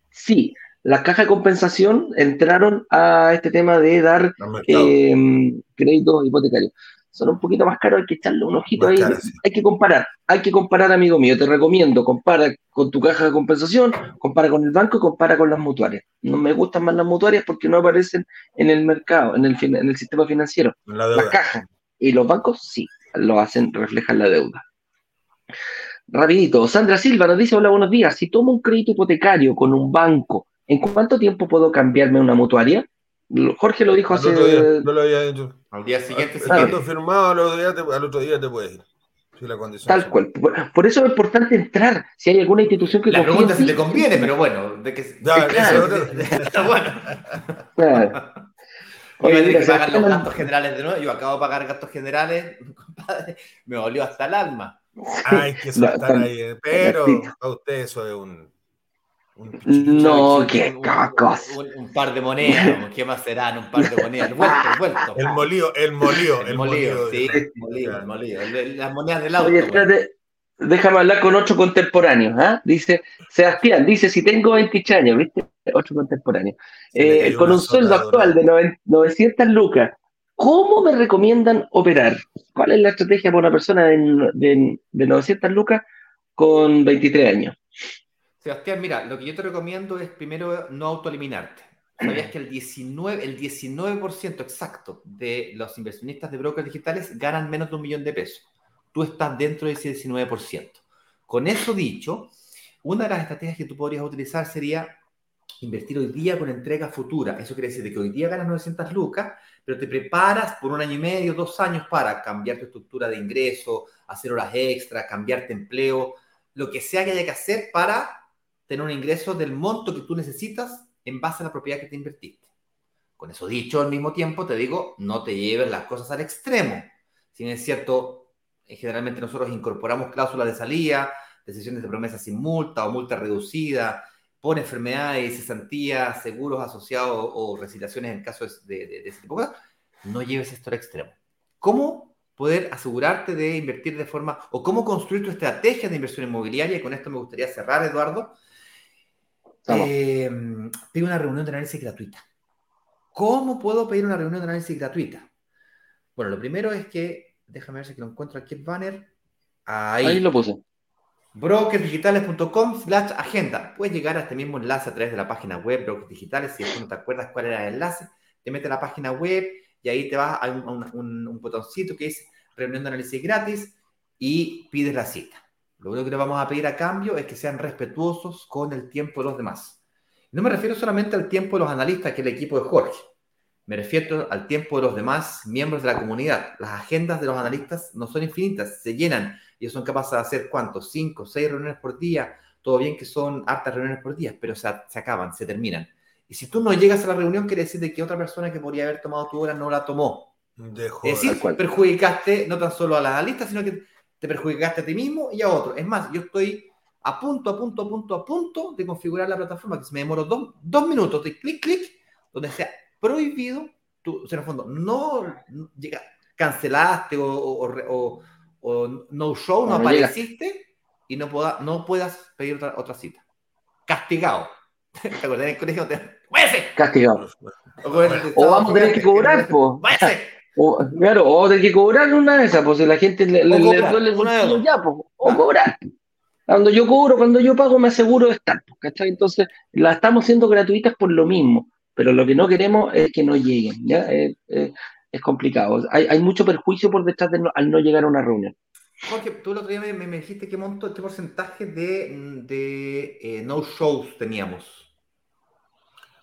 Sí, las cajas de compensación entraron a este tema de dar eh, créditos hipotecarios son un poquito más caros, hay que echarle un ojito ahí. Hay que comparar, hay que comparar, amigo mío. Te recomiendo, compara con tu caja de compensación, compara con el banco y compara con las mutuarias. No me gustan más las mutuarias porque no aparecen en el mercado, en el, en el sistema financiero. las cajas y los bancos sí, lo hacen, reflejan la deuda. Rapidito, Sandra Silva nos dice, hola, buenos días. Si tomo un crédito hipotecario con un banco, ¿en cuánto tiempo puedo cambiarme una mutuaria? Jorge lo dijo hace. no lo había hecho. Al día siguiente, Estando firmado, al otro, día te, al otro día te puedes ir. Si la Tal cual. Por, eso es importante entrar. Si hay alguna institución que. La pregunta si te conviene, pero bueno. De que, ya, claro, está bueno. Claro. Oye, que pagar los gastos generales de nuevo. Yo acabo de pagar gastos generales, compadre. Me volvió hasta el alma. Hay que saltar ahí. Pero a usted eso es un. No, qué cacos. Un, par de monedas, ¿qué más serán? Un par de monedas. Vuelto, vuelto. El molío, el molío, el, molío. Sí, el molío, el molío. Las monedas del auto. Oye, déjame hablar con otro contemporáneo. ¿ah? Dice, Sebastián, dice, si tengo 20 años, ¿viste? Otro contemporáneo. Eh, con un sueldo actual de 900 lucas, ¿cómo me recomiendan operar? ¿Cuál es la estrategia para una persona de, de, de 900 lucas con 23 años? Sebastián, mira, lo que yo te recomiendo es primero no autoeliminarte. ¿Sabías que el 19%, el 19 exacto de los inversionistas de brokers digitales ganan menos de un millón de pesos? tú estás dentro de ese 19%. Con eso dicho, una de las estrategias que tú podrías utilizar sería invertir hoy día con entrega futura. Eso quiere decir que hoy día ganas 900 lucas, pero te preparas por un año y medio, dos años para cambiar tu estructura de ingreso, hacer horas extra, cambiarte empleo, lo que sea que haya que hacer para tener un ingreso del monto que tú necesitas en base a la propiedad que te invertiste. Con eso dicho, al mismo tiempo te digo, no te lleves las cosas al extremo. Si es cierto, eh, generalmente nosotros incorporamos cláusulas de salida, decisiones de promesa sin multa o multa reducida, por enfermedades, cesantías, seguros asociados o resiliaciones en casos de, de, ese tipo de cosas, no lleves esto al extremo. ¿Cómo poder asegurarte de invertir de forma, o cómo construir tu estrategia de inversión inmobiliaria? Y con esto me gustaría cerrar, Eduardo. Eh, pide una reunión de análisis gratuita. ¿Cómo puedo pedir una reunión de análisis gratuita? Bueno, lo primero es que Déjame ver si lo encuentro aquí el banner. Ahí. Ahí lo puse. brokersdigitales.com slash agenda. Puedes llegar a este mismo enlace a través de la página web Brokers Digitales. Si no te acuerdas cuál era el enlace, te metes a la página web y ahí te vas a un, botoncito que dice reunión de análisis gratis y pides la cita. Lo único que le vamos a pedir a cambio es que sean respetuosos con el tiempo de los demás. No me refiero solamente al tiempo de los analistas, que es el equipo de Jorge. Me refiero al tiempo de los demás miembros de la comunidad. Las agendas de los analistas no son infinitas, se llenan. Ellos son capaces de hacer cuántos, cinco, seis reuniones por día. Todo bien que son hartas reuniones por día, pero se, acaban, se terminan. Y si tú no llegas a la reunión, quiere decir de que otra persona que podría haber tomado tu hora no la tomó. es decir, perjudicaste no tan solo a las analistas, sino que te perjudicaste a ti mismo y a otro. Es más, yo estoy a punto, a punto, a punto, a punto de configurar la plataforma, que se me demoró dos, dos minutos de clic, clic, donde sea prohibido, tú, en el fondo, no llega, cancelaste o, no show, no, apareciste y no, pueda, no puedas pedir otra, otra cita. Castigado. ¿Te acuerdas en el colegio? Castigado. O, vamos a tener que cobrar, po. O, claro, o de que cobrar una de esas, pues si la gente le, le, duele el ya, pues, o cobrar. Cuando yo cobro, cuando yo pago, me aseguro de estar, ¿cachai? Entonces, la estamos haciendo gratuitas por lo mismo pero lo que no queremos es que no lleguen, ¿ya? es complicado. Hay, hay, mucho perjuicio por detrás de al no llegar a una reunión. Jorge, tú el otro día me, dijiste qué monto, este porcentaje de, de eh, no-shows teníamos.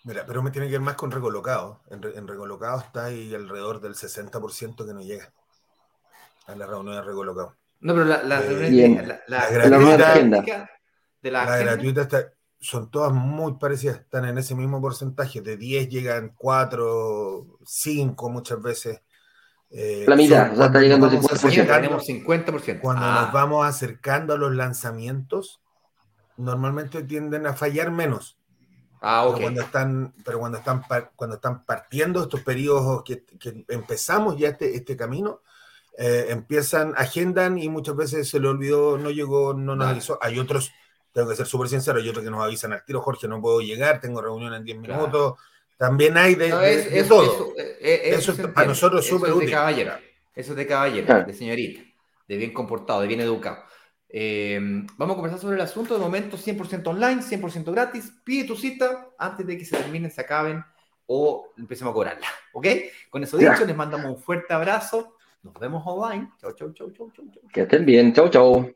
Mira, pero me tiene que ver más con recolocado. En, en recolocado está ahí alrededor del 60% que no llega a la reunión de recolocado. No, pero la, la, eh, la, la, gratuita, de la, gratuita está, son todas muy parecidas, están en ese mismo porcentaje, de 10 llegan 4, 5 muchas veces. Eh, la mitad, o sea, está llegando a 50%. Tenemos 50%. Cuando nos ah. vamos acercando a los lanzamientos, normalmente tienden a fallar menos. Ah, okay. pero cuando están, pero cuando están, cuando están partiendo estos periodos que, que empezamos ya este, este camino, eh, empiezan, agendan y muchas veces se le olvidó, no llegó, no nos avisó. Hay otros tengo que ser súper sincero, hay otros que nos avisan al tiro, Jorge, no puedo llegar, tengo reunión en 10 minutos. También hay de, todo. Eso, es, para nosotros es súper útil. De caballero, eso es de caballero, de señorita, de bien comportado, de bien educado. Eh, vamos a conversar sobre el asunto. De momento, 100% online, 100% gratis. Pide tu cita antes de que se terminen, se acaben o empecemos a cobrarla. ¿Ok? Con eso dicho, les mandamos un fuerte abrazo. Nos vemos online. Chau, chau, chau, chau, chau. Que estén bien. Chau, chau.